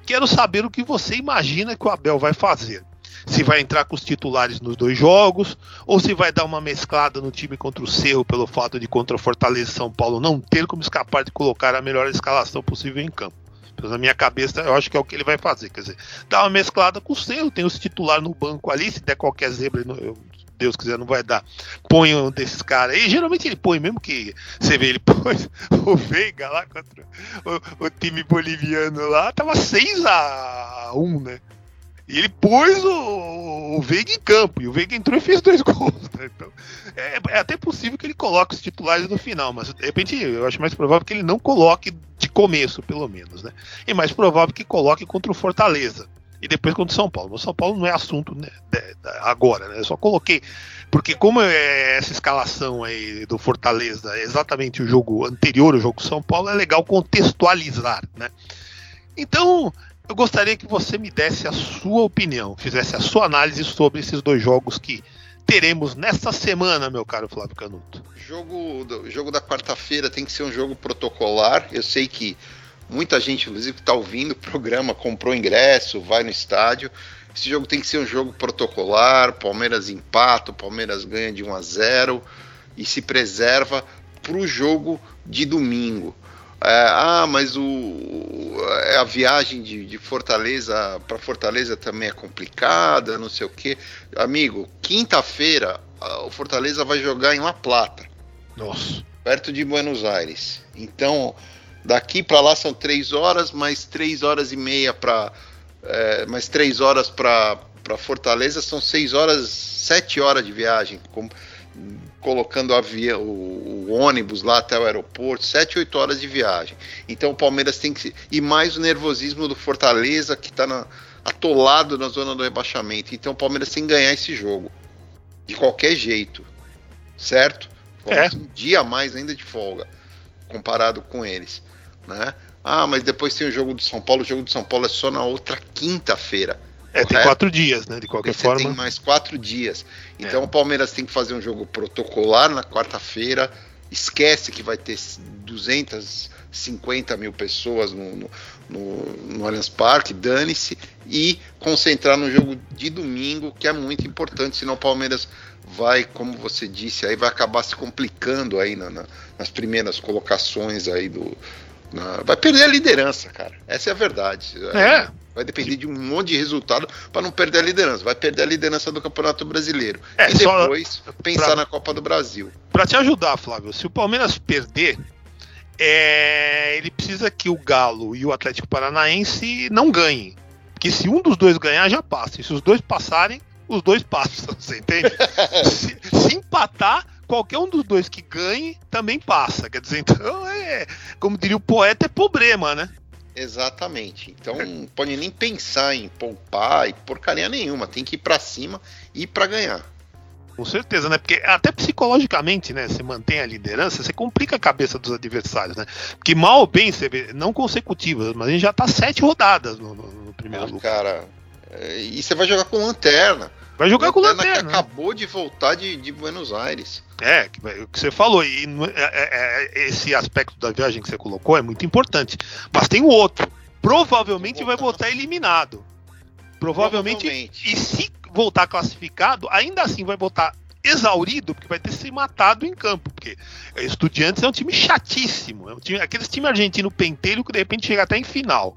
Quero saber o que você imagina que o Abel vai fazer se vai entrar com os titulares nos dois jogos, ou se vai dar uma mesclada no time contra o Cerro pelo fato de contra o Fortaleza e São Paulo não ter como escapar de colocar a melhor escalação possível em campo. Na minha cabeça, eu acho que é o que ele vai fazer. Quer dizer, dá uma mesclada com o Celo, tem os titulares no banco ali, se der qualquer zebra, eu, Deus quiser, não vai dar. Põe um desses caras aí. Geralmente ele põe, mesmo que você vê, ele pôs o Veiga lá contra o, o time boliviano lá, tava 6 a 1 né? E ele pôs o, o Veiga em campo, e o Veiga entrou e fez dois gols. Né? Então, é, é, até possível que ele coloque os titulares no final, mas de repente eu acho mais provável que ele não coloque de começo, pelo menos, né? E mais provável que coloque contra o Fortaleza. E depois contra o São Paulo. O São Paulo não é assunto né, agora, né? Eu só coloquei. Porque como é essa escalação aí do Fortaleza é exatamente o jogo anterior ao jogo São Paulo, é legal contextualizar, né? Então, eu gostaria que você me desse a sua opinião, fizesse a sua análise sobre esses dois jogos que teremos nesta semana, meu caro Flávio Canuto. Jogo, jogo da quarta-feira tem que ser um jogo protocolar. Eu sei que muita gente, inclusive, está ouvindo o programa, comprou ingresso, vai no estádio. Esse jogo tem que ser um jogo protocolar. Palmeiras empata, Palmeiras ganha de 1 a 0 e se preserva para o jogo de domingo. É, ah, mas o, a viagem de, de Fortaleza para Fortaleza também é complicada, não sei o que. Amigo, quinta-feira o Fortaleza vai jogar em La Plata. Nossa. Perto de Buenos Aires. Então, daqui para lá são três horas, mais três horas e meia para. É, mais três horas para Fortaleza, são seis horas, sete horas de viagem. Com, colocando o, avião, o, o, ônibus lá até o aeroporto, 7, 8 horas de viagem. Então o Palmeiras tem que. E mais o nervosismo do Fortaleza, que está atolado na zona do rebaixamento. Então o Palmeiras tem que ganhar esse jogo. De qualquer jeito. Certo? É. Um dia a mais ainda de folga. Comparado com eles. Né? Ah, mas depois tem o jogo do São Paulo. O jogo do São Paulo é só na outra quinta-feira. É, tem quatro dias, né? De qualquer Você forma. tem mais quatro dias. Então é. o Palmeiras tem que fazer um jogo protocolar na quarta-feira. Esquece que vai ter 250 mil pessoas no, no, no, no Allianz Parque, dane-se, e concentrar no jogo de domingo, que é muito importante, senão o Palmeiras vai, como você disse, aí vai acabar se complicando aí na, na, nas primeiras colocações aí do. Na, vai perder a liderança, cara. Essa é a verdade. É. Vai depender de um monte de resultado para não perder a liderança. Vai perder a liderança do Campeonato Brasileiro. É, e depois pensar pra, na Copa do Brasil. Para te ajudar, Flávio, se o Palmeiras perder, é, ele precisa que o Galo e o Atlético Paranaense não ganhem. Porque se um dos dois ganhar, já passa. E se os dois passarem, os dois passam. Você entende? se, se empatar, qualquer um dos dois que ganhe também passa. Quer dizer, então é. Como diria o poeta, é problema, né? Exatamente. Então não pode nem pensar em poupar e porcaria nenhuma. Tem que ir para cima e ir para ganhar. Com certeza, né? Porque até psicologicamente, né? Você mantém a liderança, você complica a cabeça dos adversários, né? Porque mal ou bem, você vê, não consecutivas, mas a gente já tá sete rodadas no, no, no primeiro ah, lugar. Cara, é, e você vai jogar com lanterna. Vai jogar com lanterna. que acabou de voltar de, de Buenos Aires. É, o que você falou, e é, é, é, esse aspecto da viagem que você colocou é muito importante. Mas tem o outro. Provavelmente vai voltar eliminado. Provavelmente, Provavelmente. E se voltar classificado, ainda assim vai voltar exaurido, porque vai ter se matado em campo. Porque Estudiantes é um time chatíssimo. É um time, aqueles time argentino pentelho que de repente chega até em final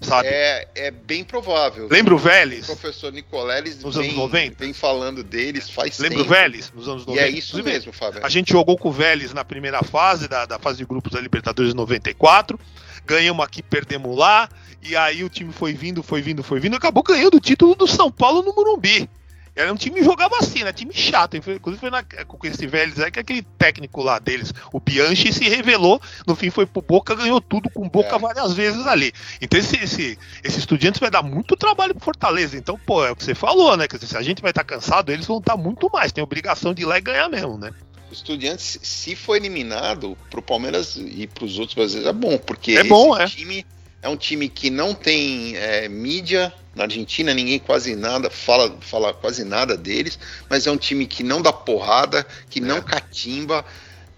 sabe? É, é bem provável. Lembra o Vélez? O professor Nicoleles nos vem, anos 90? vem falando deles faz Lembra tempo. o Vélez nos anos 90? E é isso mesmo, Fábio. A gente jogou com o Vélez na primeira fase, da, da fase de grupos da Libertadores 94. Ganhamos aqui, perdemos lá. E aí o time foi vindo, foi vindo, foi vindo. Acabou ganhando o título do São Paulo no Morumbi. Era um time que jogava assim, né? Time chato. Inclusive foi na, com esse velhos aí, que aquele técnico lá deles, o Bianchi, se revelou. No fim foi pro Boca, ganhou tudo com Boca é. várias vezes ali. Então esse, esse, esse Estudiantes vai dar muito trabalho pro Fortaleza. Então, pô, é o que você falou, né? Quer dizer, se a gente vai estar tá cansado, eles vão estar tá muito mais. Tem obrigação de ir lá e ganhar mesmo, né? Estudiantes, se for eliminado, pro Palmeiras e pros outros brasileiros é bom, porque é bom, é. time é um time que não tem é, mídia na Argentina, ninguém quase nada fala, fala quase nada deles, mas é um time que não dá porrada, que não é. catimba.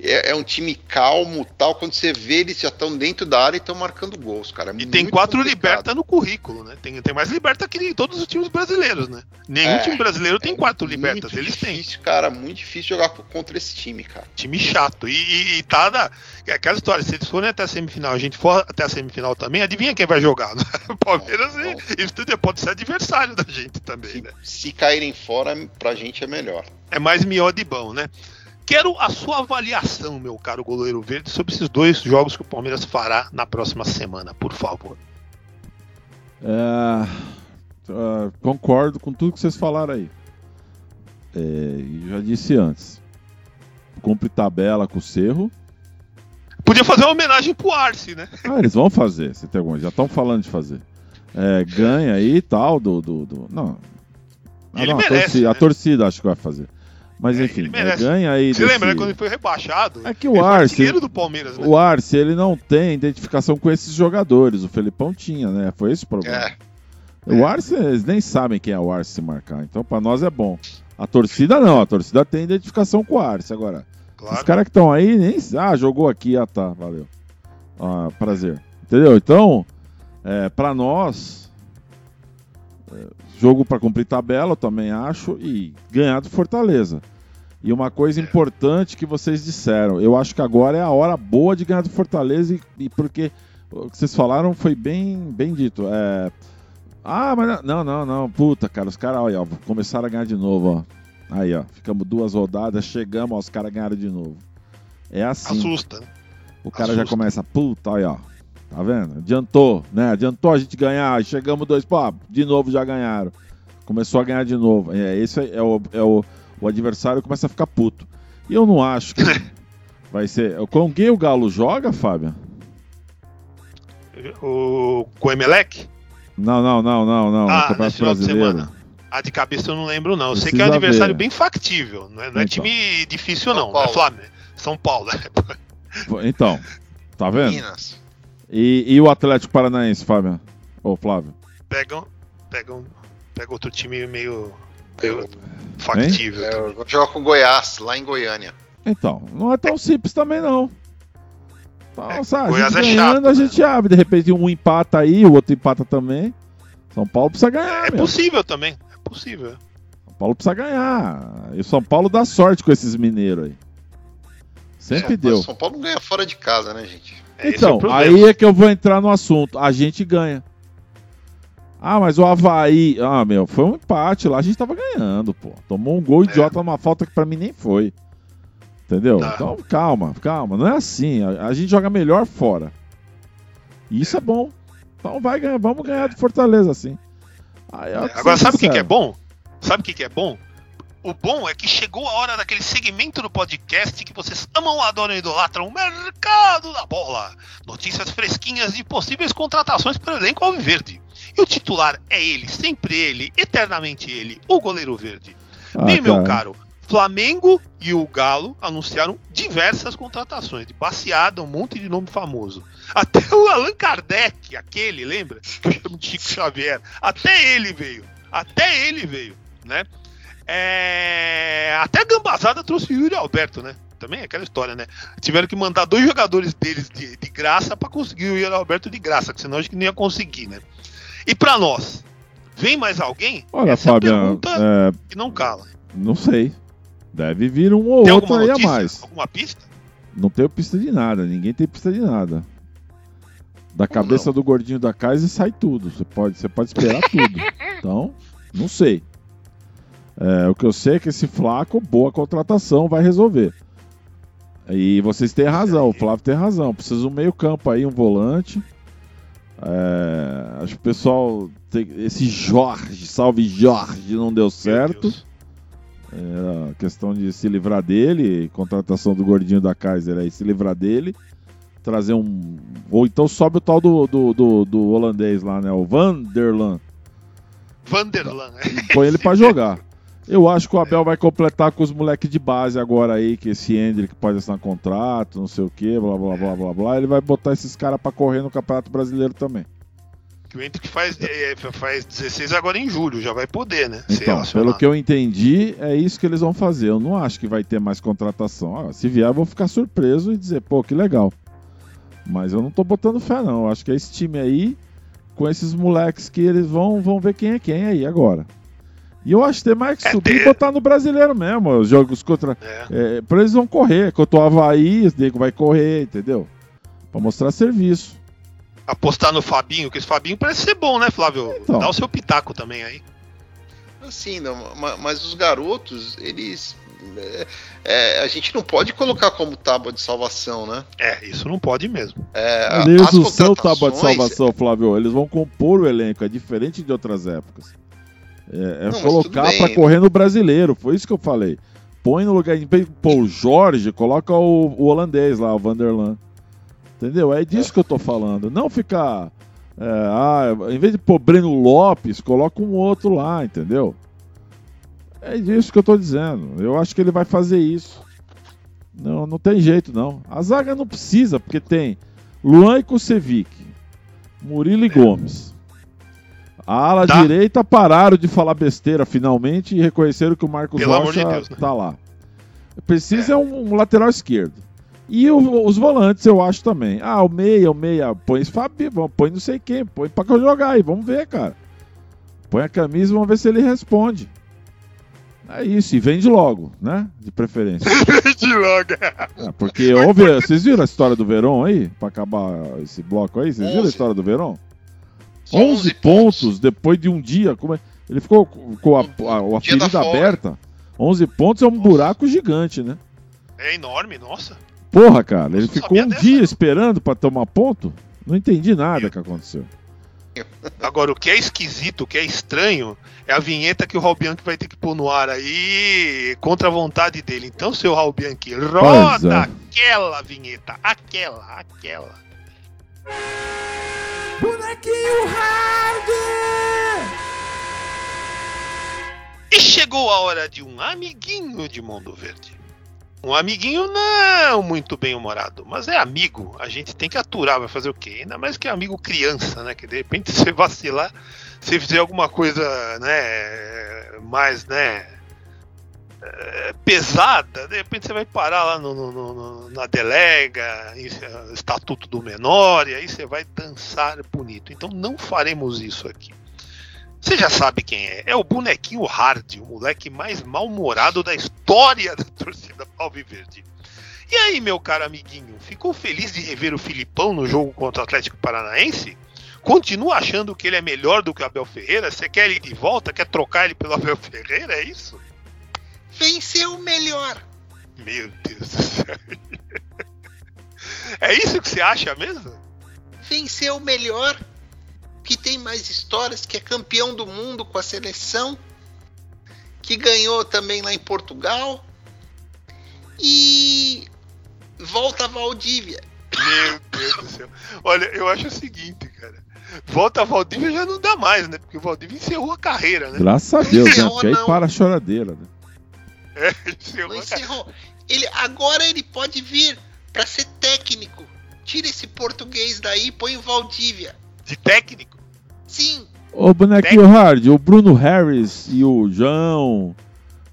É, é um time calmo tal. Quando você vê, eles já estão dentro da área e estão marcando gols, cara. E tem quatro complicado. liberta no currículo, né? Tem, tem mais liberta que todos os times brasileiros, né? Nenhum É, time brasileiro tem quatro Muito libertas, eles têm. difícil, cara. Muito difícil jogar contra esse time, cara. Time chato. E, e, e tá na. é Aquela história, se eles forem até a semifinal, a gente for até a semifinal também, adivinha quem vai jogar? né? O Palmeiras e- e pode ser adversário da gente também, Se, né? se caírem fora, pra gente é melhor. É mais mió de bom, né? Quero a sua avaliação, meu caro goleiro verde, sobre esses dois jogos que o Palmeiras fará na próxima semana, por favor. É, ah, concordo com tudo que vocês falaram aí. É, já disse antes. Cumpre tabela com o Cerro. Podia fazer uma homenagem pro Arce, né? Ah, eles vão fazer, você tem alguma, já estão falando de fazer. É, ganha aí e tal, do. do, do- não. Ah, não, a, merece, torcida, a né? torcida acho que vai fazer. Mas É, enfim, é, ganha aí. Você desse- lembra, né, quando ele foi rebaixado? É que o Arce- Palmeiras, né? O Arce, ele não tem identificação com esses jogadores. O Felipão tinha, né? Foi esse o problema. É, O Arce, eles nem sabem quem é o Arce se marcar. Então, pra nós é bom. A torcida não, a torcida tem identificação com o Arce. Agora, Claro. os caras que estão aí, nem. Ah, jogou aqui, ah tá, valeu. Ah, prazer. Entendeu? Então, é, pra nós, é, jogo pra cumprir tabela, eu também acho, e ganhar do Fortaleza. E uma coisa importante que vocês disseram, eu acho que agora é a hora boa de ganhar do Fortaleza, e, e porque o que vocês falaram foi bem, bem dito. É, ah, mas não, não, não, puta, cara, os caras, olha, ó, começaram a ganhar de novo, ó. Aí, ó, ficamos duas rodadas, chegamos, ó, os caras ganharam de novo. É assim. Assusta. né? O cara já Assusta. começa, puta, aí, ó. Tá vendo? Adiantou, né? Adiantou a gente ganhar. Chegamos dois, pô, de novo já ganharam. Começou a ganhar de novo. É, esse é o, é o, o adversário começa a ficar puto. E eu não acho que vai ser. Com quem o Galo joga, Fábio? O Coemelec? Não, não, não, não, não. Ah, no final de Brasileiro. semana. Ah, de cabeça eu não lembro, não. Eu sei que é um adversário ver. bem factível. Não é, não é Então. time difícil, São não. Paulo. É Flamengo. São Paulo. Então, tá vendo? Minas. E, e o Atlético Paranaense, Fábio? Ô, Flávio. pegam, pegam, pega outro time meio, meio factível. É, também. eu vou jogar com o Goiás, lá em Goiânia. Então, não é tão simples também, não. Então, É, sabe, a Goiás gente é ganhando, chato, a né? gente abre. De repente um empata aí, o outro empata também. São Paulo precisa ganhar, É possível também. É possível. São Paulo precisa ganhar. E o São Paulo dá sorte com esses mineiros aí. Sempre É, deu. São Paulo não ganha fora de casa, né, gente? É, é Então, problema. aí é que eu vou entrar no assunto. A gente ganha. Ah, mas o Havaí. Ah, meu, foi um empate lá. A gente tava ganhando, pô. Tomou um gol idiota numa falta que pra mim nem foi. Entendeu? Tá. Então, calma, calma. Não é assim. A, a gente joga melhor fora. E isso é bom. Então vai ganhar. Vamos ganhar do Fortaleza, assim. Agora, sabe o que, que é bom? Sabe o que, que é bom? O bom é que chegou a hora daquele segmento do podcast que vocês amam, adoram e idolatram o mercado da bola. Notícias fresquinhas de possíveis contratações para o elenco alviverde. E o titular é ele, sempre ele, eternamente ele, o goleiro verde. Ah, Bem, meu caro, Flamengo e o Galo anunciaram diversas contratações, de passeada, um monte de nome famoso. Até o Allan Kardec, aquele, lembra? Que eu chamo de Chico Xavier. Até ele veio. Até ele veio, né? É... Até a Gambazada trouxe o Yuri Alberto, né? Também é aquela história, né? Tiveram que mandar dois jogadores deles de, de graça para conseguir o Yuri Alberto de graça, que senão acho que não ia conseguir, né? E para nós, vem mais alguém? Olha, Essa é a Fábio, pergunta é, que não cala. não sei. Deve vir um ou Tem outro aí a notícia? mais. Alguma pista? Não tenho pista de nada, ninguém tem pista de nada. Da cabeça não? do gordinho da casa sai tudo. Você pode, você pode esperar tudo. Então, não sei. É, o que eu sei é que esse Flaco, boa contratação, vai resolver. E vocês têm razão, o Flávio tem razão. Precisa um meio campo aí, um volante. É, acho que o pessoal. Tem, esse Jorge, salve Jorge, não deu certo. É, questão de se livrar dele, contratação do gordinho da Kaiser aí, se livrar dele, trazer um. Ou então sobe o tal do, do, do, do holandês lá, né? O Vanderlan. Vanderlan. e Põe ele pra jogar. Eu acho que o Abel vai completar com os moleques de base agora aí, que esse Hendrick pode assinar contrato, não sei o que, blá blá blá blá blá. Ele vai botar esses caras pra correr no Campeonato Brasileiro também. Que o Hendrick faz, é, faz 16 agora em julho, já vai poder, né? Então, pelo que eu entendi, é isso que eles vão fazer. Eu não acho que vai ter mais contratação. Ah, se vier, eu vou ficar surpreso e dizer, pô, que legal. Mas eu não tô botando fé, não. Eu acho que é esse time aí, com esses moleques que eles vão, vão ver quem é quem aí agora. E eu acho que tem mais que é subir e botar no brasileiro mesmo. Os jogos contra. É. É, pra eles vão correr. Contra o Havaí, o Diego vai correr, entendeu? Pra mostrar serviço. Apostar no Fabinho, que esse Fabinho parece ser bom, né, Flávio? Então. Dá o seu pitaco também aí. Assim, não, mas os garotos, eles. É, é, a gente não pode colocar como tábua de salvação, né? É, isso não pode mesmo. É, eles, o seu tábua de salvação, Flávio, eles vão compor o elenco, é diferente de outras épocas. É, é não, colocar para correr no brasileiro, foi isso que eu falei. Põe no lugar de pô, o Jorge, coloca o, o, holandês lá, o Vanderlan. Entendeu? É disso é. que eu tô falando. Não ficar. É, ah, em vez de pôr Breno Lopes, coloca um outro lá, entendeu? É disso que eu tô dizendo. Eu acho que ele vai fazer isso. Não, não tem jeito, não. A zaga não precisa, porque tem Luan e Kusevic, Murilo e Gomes. A ala tá. direita pararam de falar besteira finalmente e reconheceram que o Marcos Pelo Rocha de Deus, né? tá lá. Precisa é. um, um lateral esquerdo. E o, os volantes eu acho também. Ah, o meia, o meia, põe esse Fabi, põe não sei quem, põe pra jogar aí, vamos ver, cara. Põe a camisa e vamos ver se ele responde. É isso, e vende logo, né? De preferência. vende logo. É, porque houve. Vocês viram a história do Verão aí? Pra acabar esse bloco aí? Vocês viram a história do Verão? 11 pontos, pontos depois de um dia. Como é? Ele ficou com a, a, a ferida aberta. 11 pontos é um nossa. buraco gigante, né? É enorme, nossa. Porra, cara, ele ficou um dessa, dia não. esperando para tomar ponto? Não entendi nada que aconteceu. Agora, o que é esquisito, o que é estranho, é a vinheta que o Raul Bianchi vai ter que pôr no ar aí contra a vontade dele. Então, seu Raul Bianchi, roda é. aquela vinheta, aquela, aquela. Bonequinho Hard! E chegou a hora de um amiguinho de Mundo Verde. Um amiguinho não muito bem humorado, mas é amigo. A gente tem que aturar, vai fazer o quê? Ainda mais que é amigo criança, né? Que de repente você vacilar, se fizer alguma coisa, né, mais, né, pesada, de repente você vai parar lá no, no, no, na delega, estatuto do menor, e aí você vai dançar bonito. Então não faremos isso aqui. Você já sabe quem é. É o bonequinho Hard, o moleque mais mal-humorado da história da torcida Alviverde. E aí, meu caro amiguinho, ficou feliz de rever o Filipão no jogo contra o Atlético Paranaense? Continua achando que ele é melhor do que o Abel Ferreira? Você quer ele de volta? Quer trocar ele pelo Abel Ferreira? É isso? Venceu o melhor. Meu Deus do céu. É isso que você acha mesmo? Venceu o melhor, que tem mais histórias, que é campeão do mundo com a seleção, que ganhou também lá em Portugal. E volta a Valdívia. Meu Deus do céu. Olha, eu acho o seguinte, cara. Volta a Valdívia já não dá mais, né? Porque o Valdívia encerrou a carreira, né? Graças a Deus, né? Porque aí para a choradeira, né? É, encerrou. encerrou. Ele, agora ele pode vir para ser técnico. Tira esse português daí e põe o Valdívia. De técnico? Sim. Ô, bonequinho técnico. Hard, o Bruno Harris e o João,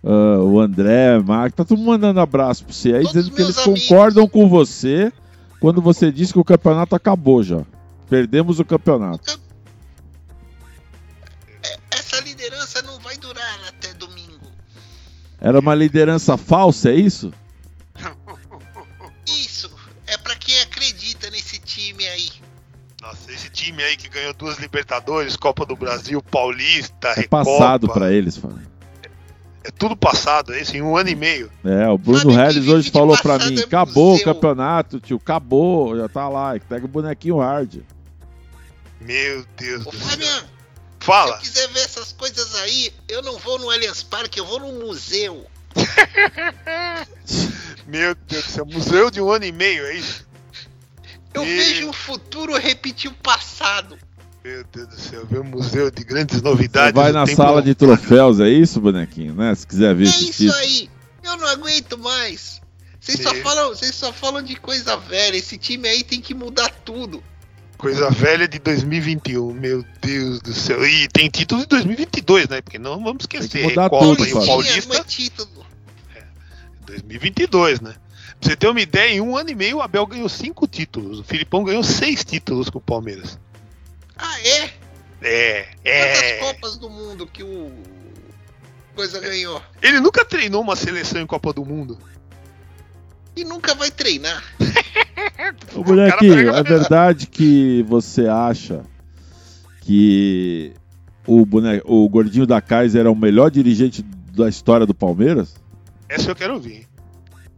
uh, o André, Mark, tá todo mundo mandando abraço pra você aí, Todos dizendo que eles amigos. concordam com você quando você disse que o campeonato acabou já. Perdemos o campeonato. É, era uma liderança falsa, é isso? Isso. É para quem acredita nesse time aí. Nossa, esse time aí que ganhou duas Libertadores, Copa do Brasil, Paulista, é Recopa, passado para eles, mano. É, tudo passado, é isso, em um ano e meio. É, o Bruno Redes hoje falou para mim, é acabou museu. o campeonato, tio, acabou, já tá lá, pega o bonequinho hard. Meu Deus Ô, do Fabiano, céu. Fala. Se eu quiser ver essas coisas aí, eu não vou no Allianz Parque, eu vou no museu. Meu Deus do céu, museu de um ano e meio, é isso? Eu e... vejo o futuro repetir o passado. Meu Deus do céu, ver um museu de grandes novidades. Você vai na sala de troféus, é isso, bonequinho, né? Se quiser ver. É isso tipo. aí. Eu não aguento mais. Vocês só, falam, vocês só falam de coisa velha. Esse time aí tem que mudar tudo. Coisa velha de 2021, meu Deus do céu. E tem título de 2022, né? Porque não vamos esquecer. Tem que mudar Recopa tudo, e o. Paulista, título. 2022, né? Pra você ter uma ideia, em um ano e meio o Abel ganhou cinco títulos. O Filipão ganhou seis títulos com o Palmeiras. Ah, é? É, Quantas é. Copas do Mundo que o Coisa ganhou? Ele nunca treinou uma seleção em Copa do Mundo. E nunca vai treinar. Ô, O moleque, pega- é verdade que você acha que o, bone... o gordinho da Kaiser é o melhor dirigente da história do Palmeiras? Essa eu quero ouvir.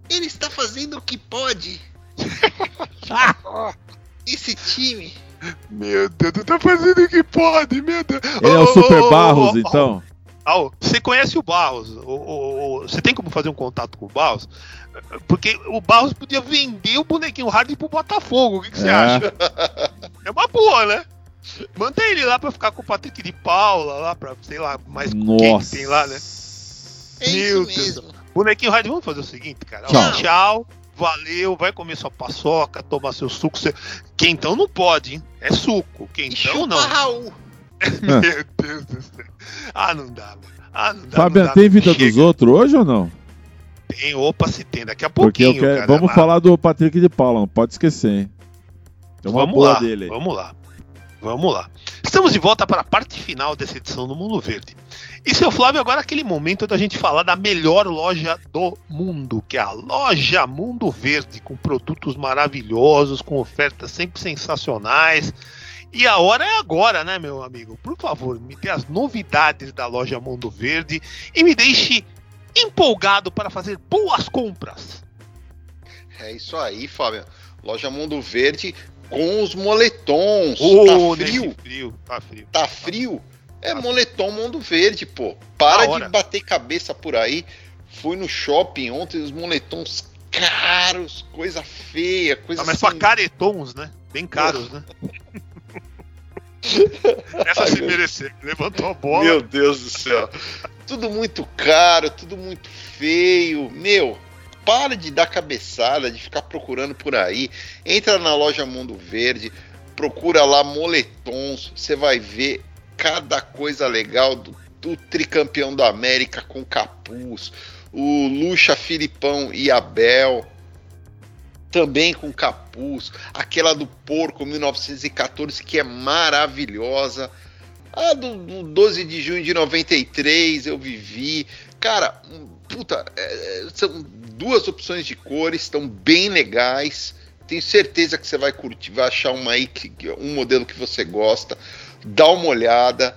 Ele está fazendo o que pode. Esse time. Meu Deus, tu tá fazendo o que pode, meu Deus. Ele é o Super Barros, então? Ah, ô, você conhece o Barros? O- o- o- você tem como fazer um contato com o Barros? Porque o Barros podia vender o bonequinho Hardy pro Botafogo. O que, que você É. acha? É uma boa, né? Manda ele lá pra ficar com o Patrick de Paula, lá pra, sei lá, mais quem que tem lá, né? É Meu isso Deus. mesmo. Bonequinho Hardy, vamos fazer o seguinte, cara. Tchau. Tchau. Valeu, vai comer sua paçoca, tomar seu suco. Seu... Quentão não pode, hein? É suco. E Quentão chupa não. Raul. Meu Deus do céu. Ah, não dá, velho. Ah, não dá. Fabian, não dá, tem vida Chega. dos outros hoje ou não? Tem, opa, se tem. Daqui a Porque pouquinho, eu quero... cara. Vamos Mas falar do Patrick de Paula, não pode esquecer, hein? Tem uma vamos boa lá, dele aí. Vamos lá. Vamos lá. Estamos de volta para a parte final dessa edição do Mundo Verde. E seu Flávio, agora aquele momento da gente falar da melhor loja do mundo, que é a Loja Mundo Verde, com produtos maravilhosos, com ofertas sempre sensacionais. E a hora é agora, né, meu amigo? Por favor, me dê as novidades da Loja Mundo Verde e me deixe empolgado para fazer boas compras. É isso aí, Fábio. Loja Mundo Verde com os moletons. Ô, tá frio? frio, tá frio. Tá frio? É moletom Mundo Verde, pô. Para de bater cabeça por aí. Fui no shopping ontem, os moletons caros, coisa feia, coisa Ah, mas sem- pra caretons, né? Bem caros, né? Essa Ai, se meu- merecer. Levantou a bola. Meu Deus do céu. Tudo muito caro, tudo muito feio. Meu, para de dar cabeçada, de ficar procurando por aí. Entra na loja Mundo Verde, procura lá moletons, você vai ver cada coisa legal do, do tricampeão da América com capuz, o Lucha Filipão e Abel também com capuz, aquela do Porco 1914 que é maravilhosa. A do, do 12 de junho de 93 eu vivi. Cara, puta, é, são duas opções de cores, estão bem legais. Tenho certeza que você vai curtir, vai achar uma aí que, um modelo que você gosta. Dá uma olhada.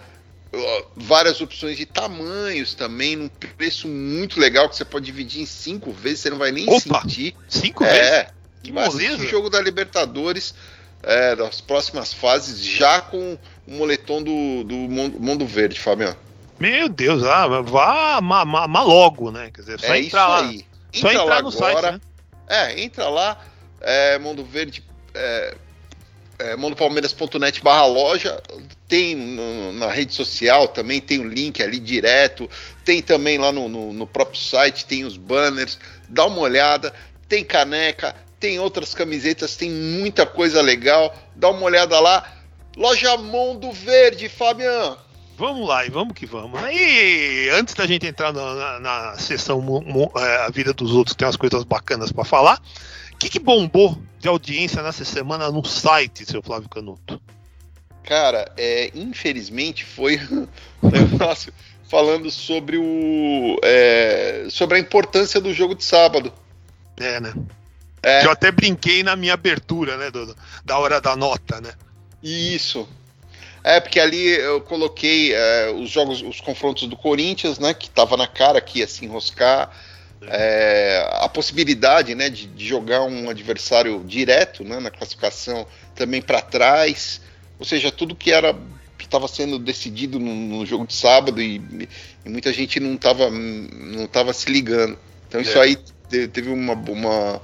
Várias opções de tamanhos também, num preço muito legal que você pode dividir em cinco vezes, você não vai nem Opa! sentir. Cinco vezes? Que moleza. o jogo da Libertadores é, das próximas fases, já com o moletom do, do Mundo Verde, Fabiano. Meu Deus, ah, vá ma, ma- ma logo, né? Quer dizer, só é isso entrar lá. aí. Só Entra entrar lá no agora. site, né? É, entra lá, é, Mundo Verde, é, é, mundopalmeiras.net barra loja, tem no- na rede social também, tem o link ali direto, tem também lá no, no- no próprio site, tem os banners, dá uma olhada, tem caneca, tem outras camisetas, tem muita coisa legal, dá uma olhada lá, loja Mundo Verde, Fabiano. Vamos lá e vamos que vamos. E antes da gente entrar na, na- na sessão é, A Vida dos Outros, que tem umas coisas bacanas pra falar, o que, que bombou de audiência nessa semana no site, seu Flávio Canuto? Cara, é, infelizmente foi um negócio falando sobre o é, sobre a importância do jogo de sábado. É, né? É. Eu até brinquei na minha abertura, né? do- da hora da nota, né? Isso. É, porque ali eu coloquei é, os jogos, os confrontos do Corinthians, né? Que tava na cara que ia se enroscar. É, a possibilidade né, de, de jogar um adversário direto né, na classificação também para trás. Ou seja, tudo que era que estava sendo decidido no, no jogo de sábado e, e muita gente não estava não tava se ligando. Então isso É. aí te- teve uma, uma,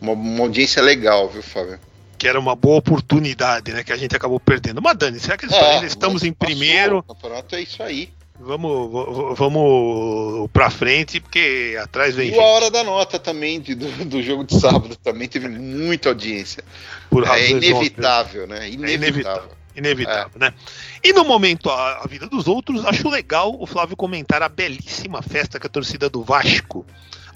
uma, uma audiência legal, viu, Fábio? Que era uma boa oportunidade, né? Que a gente acabou perdendo. Mas Dani, será que eles É, ainda estamos em passou, primeiro? O campeonato é isso aí. Vamos, vamos pra frente, porque atrás vem E gente. a hora da nota também de- do, do jogo de sábado também teve muita audiência. Por É inevitável, né? inevitável. Inevitável. Inevitável, né? E no momento a, a vida dos outros, acho legal o Flávio comentar a belíssima festa que a torcida do Vasco,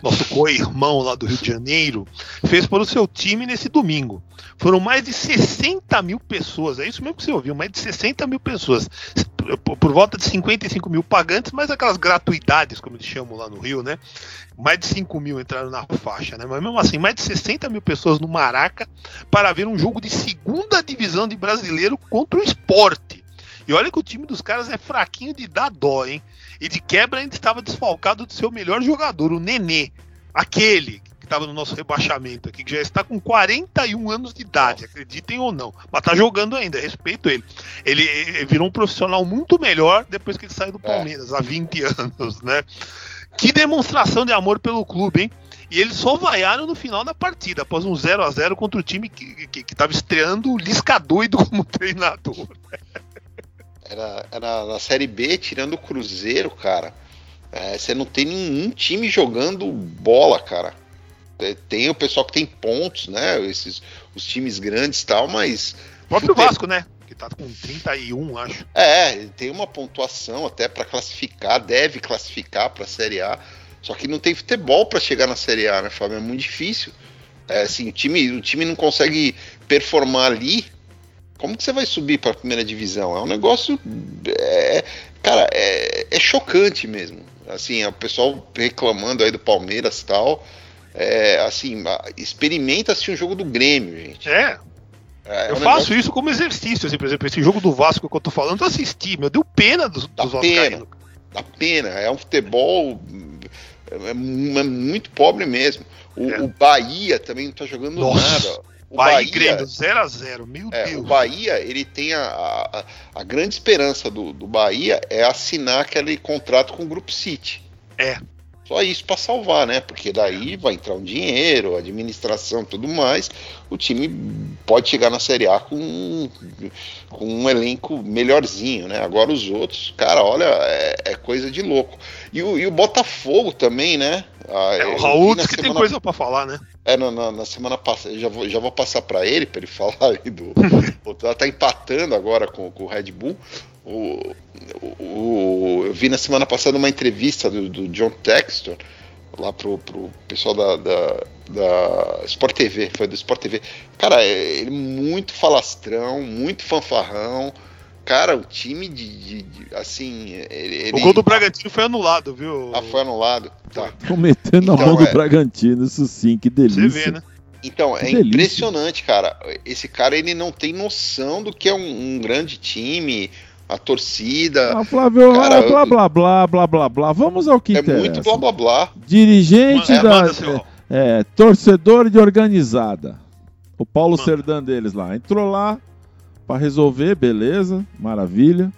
nosso co-irmão lá do Rio de Janeiro, fez para o seu time nesse domingo. Foram mais de 60 mil pessoas, é isso mesmo que você ouviu, mais de 60 mil pessoas. Por, volta de 55 mil pagantes, mais aquelas gratuidades, como eles chamam lá no Rio, né? Mais de 5 mil entraram na faixa, né? Mas mesmo assim, mais de 60 mil pessoas no Maraca para ver um jogo de segunda divisão de brasileiro contra o esporte. E olha que o time dos caras é fraquinho de dar dó, hein? E de quebra ainda estava desfalcado do seu melhor jogador, o Nenê. Aquele que estava no nosso rebaixamento aqui, que já está com 41 anos de idade, acreditem ou não. Mas tá jogando ainda, respeito ele. Ele, ele virou um profissional muito melhor depois que ele saiu do Palmeiras, há 20 anos, né? Que demonstração de amor pelo clube, hein? E eles só vaiaram no final da partida, após um 0 a 0 contra o time que, que, que tava estreando o Lisca doido como treinador. Era, era na Série B, tirando o Cruzeiro, cara. é, você não tem nenhum time jogando bola, cara. É, Tem o pessoal que tem pontos, né? Esses, os times grandes e tal, mas. O próprio Vasco, né? Que tá com 31, acho. É, tem uma pontuação até para classificar, deve classificar para a Série A. Só que não tem futebol para chegar na Série A, né, Fábio? É muito difícil. É, assim, o time, o time não consegue performar ali. Como que você vai subir para a primeira divisão? É um negócio, é, cara, é, é chocante mesmo. Assim, é o pessoal reclamando aí do Palmeiras e tal. É, assim, a- experimenta assistir um jogo do Grêmio, gente. É, É, eu um faço negócio- isso como exercício, assim, por exemplo, esse jogo do Vasco que eu tô falando, eu assisti, meu, deu pena dos, Dá dos pena. dá pena. É um futebol é, é mu- é muito pobre mesmo. O, É. o Bahia também não tá jogando Nossa. nada. O Bahia, Bahia, Grêmio, 0x0, meu é, o Deus. Bahia, ele tem a, a, a grande esperança do, do Bahia é assinar aquele contrato com o Grupo City. É. Só isso para salvar, né? Porque daí vai entrar um dinheiro, administração, tudo mais. O time pode chegar na Série A com, com um elenco melhorzinho, né? Agora os outros, cara, olha, é, é coisa de louco. E o, e o Botafogo também, né? Ah, É, o Raul que tem coisa pra falar, né? É, na, na- na semana passada, já vou, já vou passar para ele, para ele falar aí do. o- tá, empatando agora com, com o Red Bull. O- o- eu vi na semana passada uma entrevista do, do John Textor, lá pro, pro pessoal da, da, da Sport TV, foi do Sport TV. Cara, é- ele muito falastrão, muito fanfarrão. Cara, o time de. de- de- assim. Ele, O gol do Bragantino foi anulado, viu? Ah, foi anulado. Tá. Estão metendo a Então, mão do é. Bragantino, isso sim, que delícia. Você vê, né? Então, é Que delícia. impressionante, cara. Esse cara ele não tem noção do que é um, um grande time, a torcida. Ah, Flávio, Cara, ah, blá, eu- blá, blá, blá, blá, blá. Vamos ao que é interessa. muito blá blá blá. Dirigente É, da. É, é, torcedor de organizada. O Paulo. Serdã deles lá. Entrou lá pra resolver, beleza, maravilha.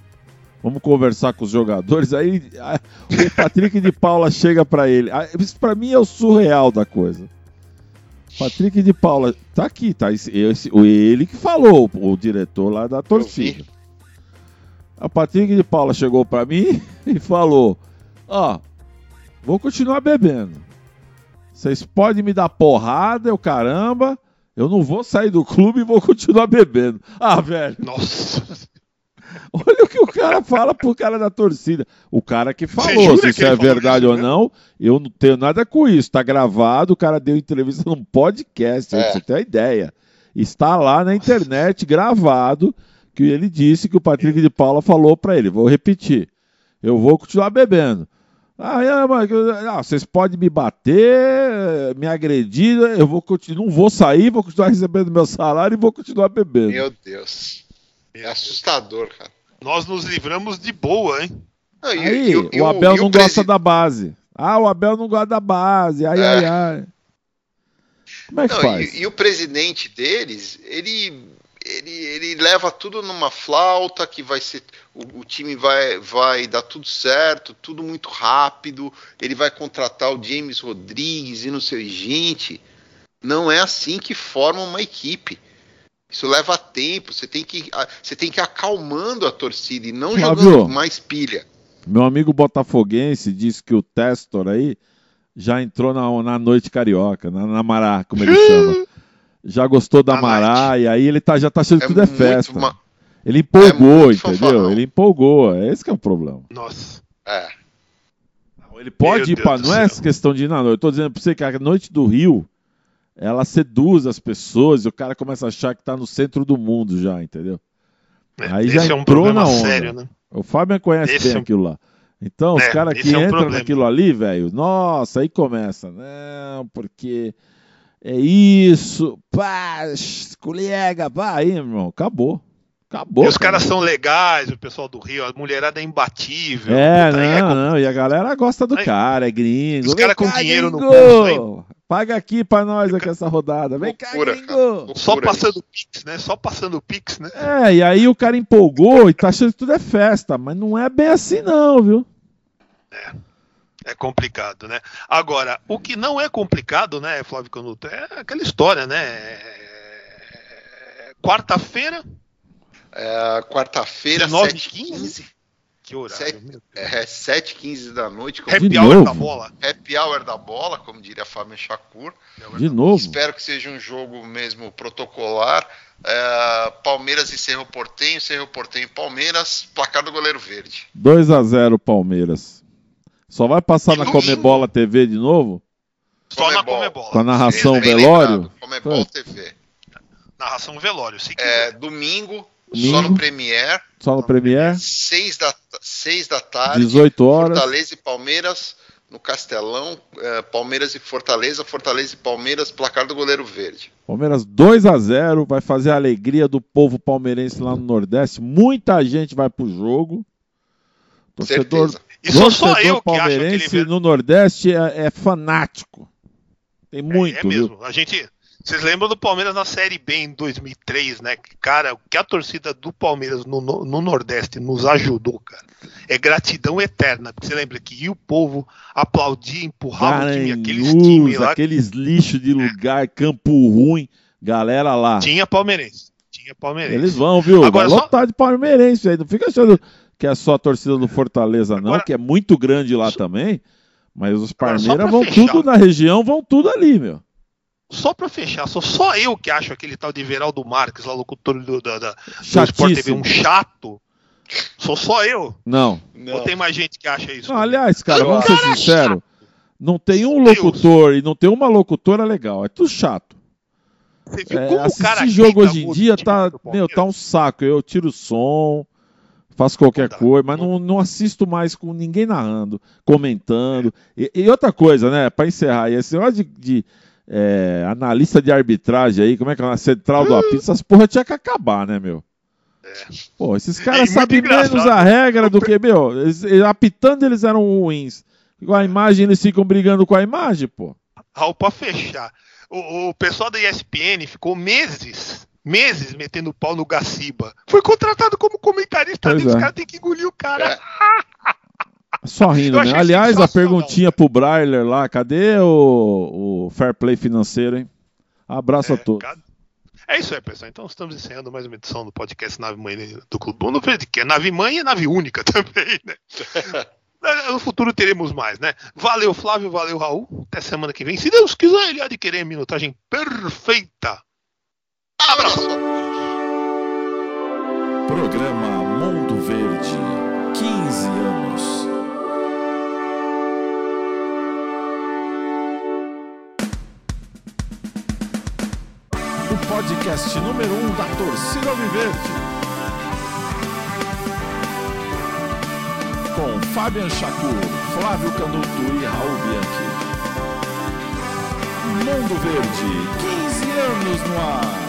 Vamos conversar com os jogadores. Aí a- o Patrick de Paula chega pra ele. Ah, Isso pra mim é o surreal da coisa. Patrick de Paula, tá aqui, tá? Esse, esse- ele que falou, o diretor lá da torcida. A Patrick de Paula chegou pra mim e falou: Ó, vou continuar bebendo. Vocês podem me dar porrada, eu caramba. Eu não vou sair do clube e vou continuar bebendo. Ah, velho, Nossa. olha o que o cara fala pro cara da torcida. O cara que falou, se isso é verdade isso, ou não, eu não tenho nada com isso. Tá gravado, o cara deu entrevista num podcast, É. você ter uma ideia. Está lá na internet gravado que ele disse que o Patrick de Paula falou pra ele. Vou repetir. Eu vou continuar bebendo. Ah, é, mas, ah, vocês podem me bater, me agredir, eu vou continuar, não vou sair, vou continuar recebendo meu salário e vou continuar bebendo. Meu Deus. É assustador, cara. Nós nos livramos de boa, hein? Não, e- Aí, e e o Abel não gosta da base. Ah, o Abel não gosta da base. Ai, É. ai, ai. Como é que Não, faz? e, e o presidente deles, ele, ele, ele leva tudo numa flauta que vai ser. O, o time vai, vai dar tudo certo, tudo muito rápido. Ele vai contratar o James Rodrigues e não sei. Gente, não é assim que forma uma equipe. Isso leva tempo. Você tem que, você tem que ir acalmando a torcida e não Flávio. jogando mais pilha. Meu amigo botafoguense disse que o Testor aí já entrou na, na noite carioca, na, na Mará, como ele chama. Já gostou da Mará night. e aí ele tá, já tá achando que tudo é festa. ma- Ele empolgou, muito entendeu? fanfarrão. Ele empolgou, é esse que é o problema. Nossa. É. Ele pode Meu ir pra. Deus Não é céu. essa questão de ir na noite. Eu tô dizendo pra você que a noite do Rio, ela seduz as pessoas e o cara começa a achar que tá no centro do mundo já, entendeu? É, Aí já é um entrou na onda. sério, né? O Fábio conhece Esse bem é um- aquilo lá. Então, os É, caras que é um entram problema. naquilo ali, velho, nossa, aí começa. Não, porque é isso, pá, colega, pá, aí, meu irmão, acabou. Acabou. E os cara. caras são legais, o pessoal do Rio, a mulherada é imbatível. É, Puta, aí não, não, e a galera gosta do Aí- cara, é gringo. Os Vem cara com cá, dinheiro no gringo! bolso, Paga aqui pra nós aqui essa rodada. Vem cá, Loucura, gringo! cara. Só passando Pix, né? Só passando Pix, né? É, e aí o cara empolgou e tá achando que tudo é festa, mas não é bem assim não, viu? É complicado, né? Agora, o que não é complicado, né, Flávio Canuto, é aquela história, né? É- Quarta-feira, É, Quarta-feira, 19, 7h15. que horário? Sete- meu Deus. É, 7h15 da noite. Como Happy hour novo? da bola. happy hour da bola, como diria Fábio Shakur. De novo. Espero que seja um jogo mesmo protocolar. É, Palmeiras e Cerro Portenho, Cerro Portenho e Palmeiras, placar do goleiro verde. 2 a 0 Palmeiras. Só vai passar na. Comebola TV de novo? Só na Comebol. Comebola. Com a narração velório? Comebol TV. Narração velório. Se É, domingo, Domingo. só no Premier, Só no Premier? 6 da, 6 da tarde. 18 horas. Fortaleza e Palmeiras no Castelão, é, Palmeiras e Fortaleza, Fortaleza e Palmeiras, placar do goleiro verde. Palmeiras 2 a 0 vai fazer a alegria do povo palmeirense lá no Nordeste. Muita gente vai pro jogo. Torcedor, Certeza. E sou só eu que acho palmeirense ver- no Nordeste é, é fanático. Tem muito, é, é viu? mesmo. A gente. Vocês lembram do Palmeiras na Série B em 2003, né? Que, Cara, o que a torcida do Palmeiras no, no- no Nordeste nos ajudou, cara, é gratidão eterna. Porque você lembra que o povo aplaudia, empurrava o time, aqueles times lá. aqueles lixos de lugar, campo ruim, galera lá. Tinha palmeirense. Tinha palmeirense. Eles vão, viu? Agora, Vai só- lotar de palmeirense aí. Não fica achando que é só a torcida do Fortaleza, não, Agora- que é muito grande lá também. Mas os só pra vão fechar. tudo na região, vão tudo ali, meu. Só pra fechar, sou só eu que acho aquele tal de Veraldo Marques, lá locutor do, da, da, do Sport TV, um chato. Sou só eu? Não. Ou tem mais gente que acha isso? Não, aliás, cara, vamos ser acho sinceros. Não tem um Deus. locutor e não tem uma locutora legal. É tudo chato. Você viu É, como o cara jogo hoje em dia tá, meu, tá um saco. Eu tiro o som, faço qualquer Não dá. coisa, mas não, não assisto mais com ninguém narrando, comentando. E, e outra coisa, né, pra encerrar, esse negócio de, de, é, analista de arbitragem aí, como é que é a central do apito, essas porra tinha que acabar, né, meu? Pô, esses caras muito sabem menos a regra do que, meu, eles, eles- apitando eles eram ruins. Com a imagem eles ficam brigando com a imagem, pô. Raul, pra fechar. O, o pessoal da ESPN ficou meses, meses metendo pau no Gaciba. Foi contratado como comentarista Pois ali, os é. caras têm que engolir o cara. É. Só rindo, né? Aliás, a perguntinha pro Brailer lá, cadê o, o fair play financeiro, hein? Abraço a todos. É isso aí, pessoal. Então estamos encerrando mais uma edição do podcast Nave Mãe do Clube Mundo Verde, que é nave mãe e nave única também, né? No futuro teremos mais, né? Valeu, Flávio, valeu, Raul. Até semana que vem. Se Deus quiser, ele há de querer a minutagem perfeita. Abraço. Programa Mundo Verde, 15 anos. O podcast número 1 um da torcida Alviverde. Com Fabian Chacur, Flávio Canuto e Raul Bianchi. Mundo Verde, 15 anos no ar.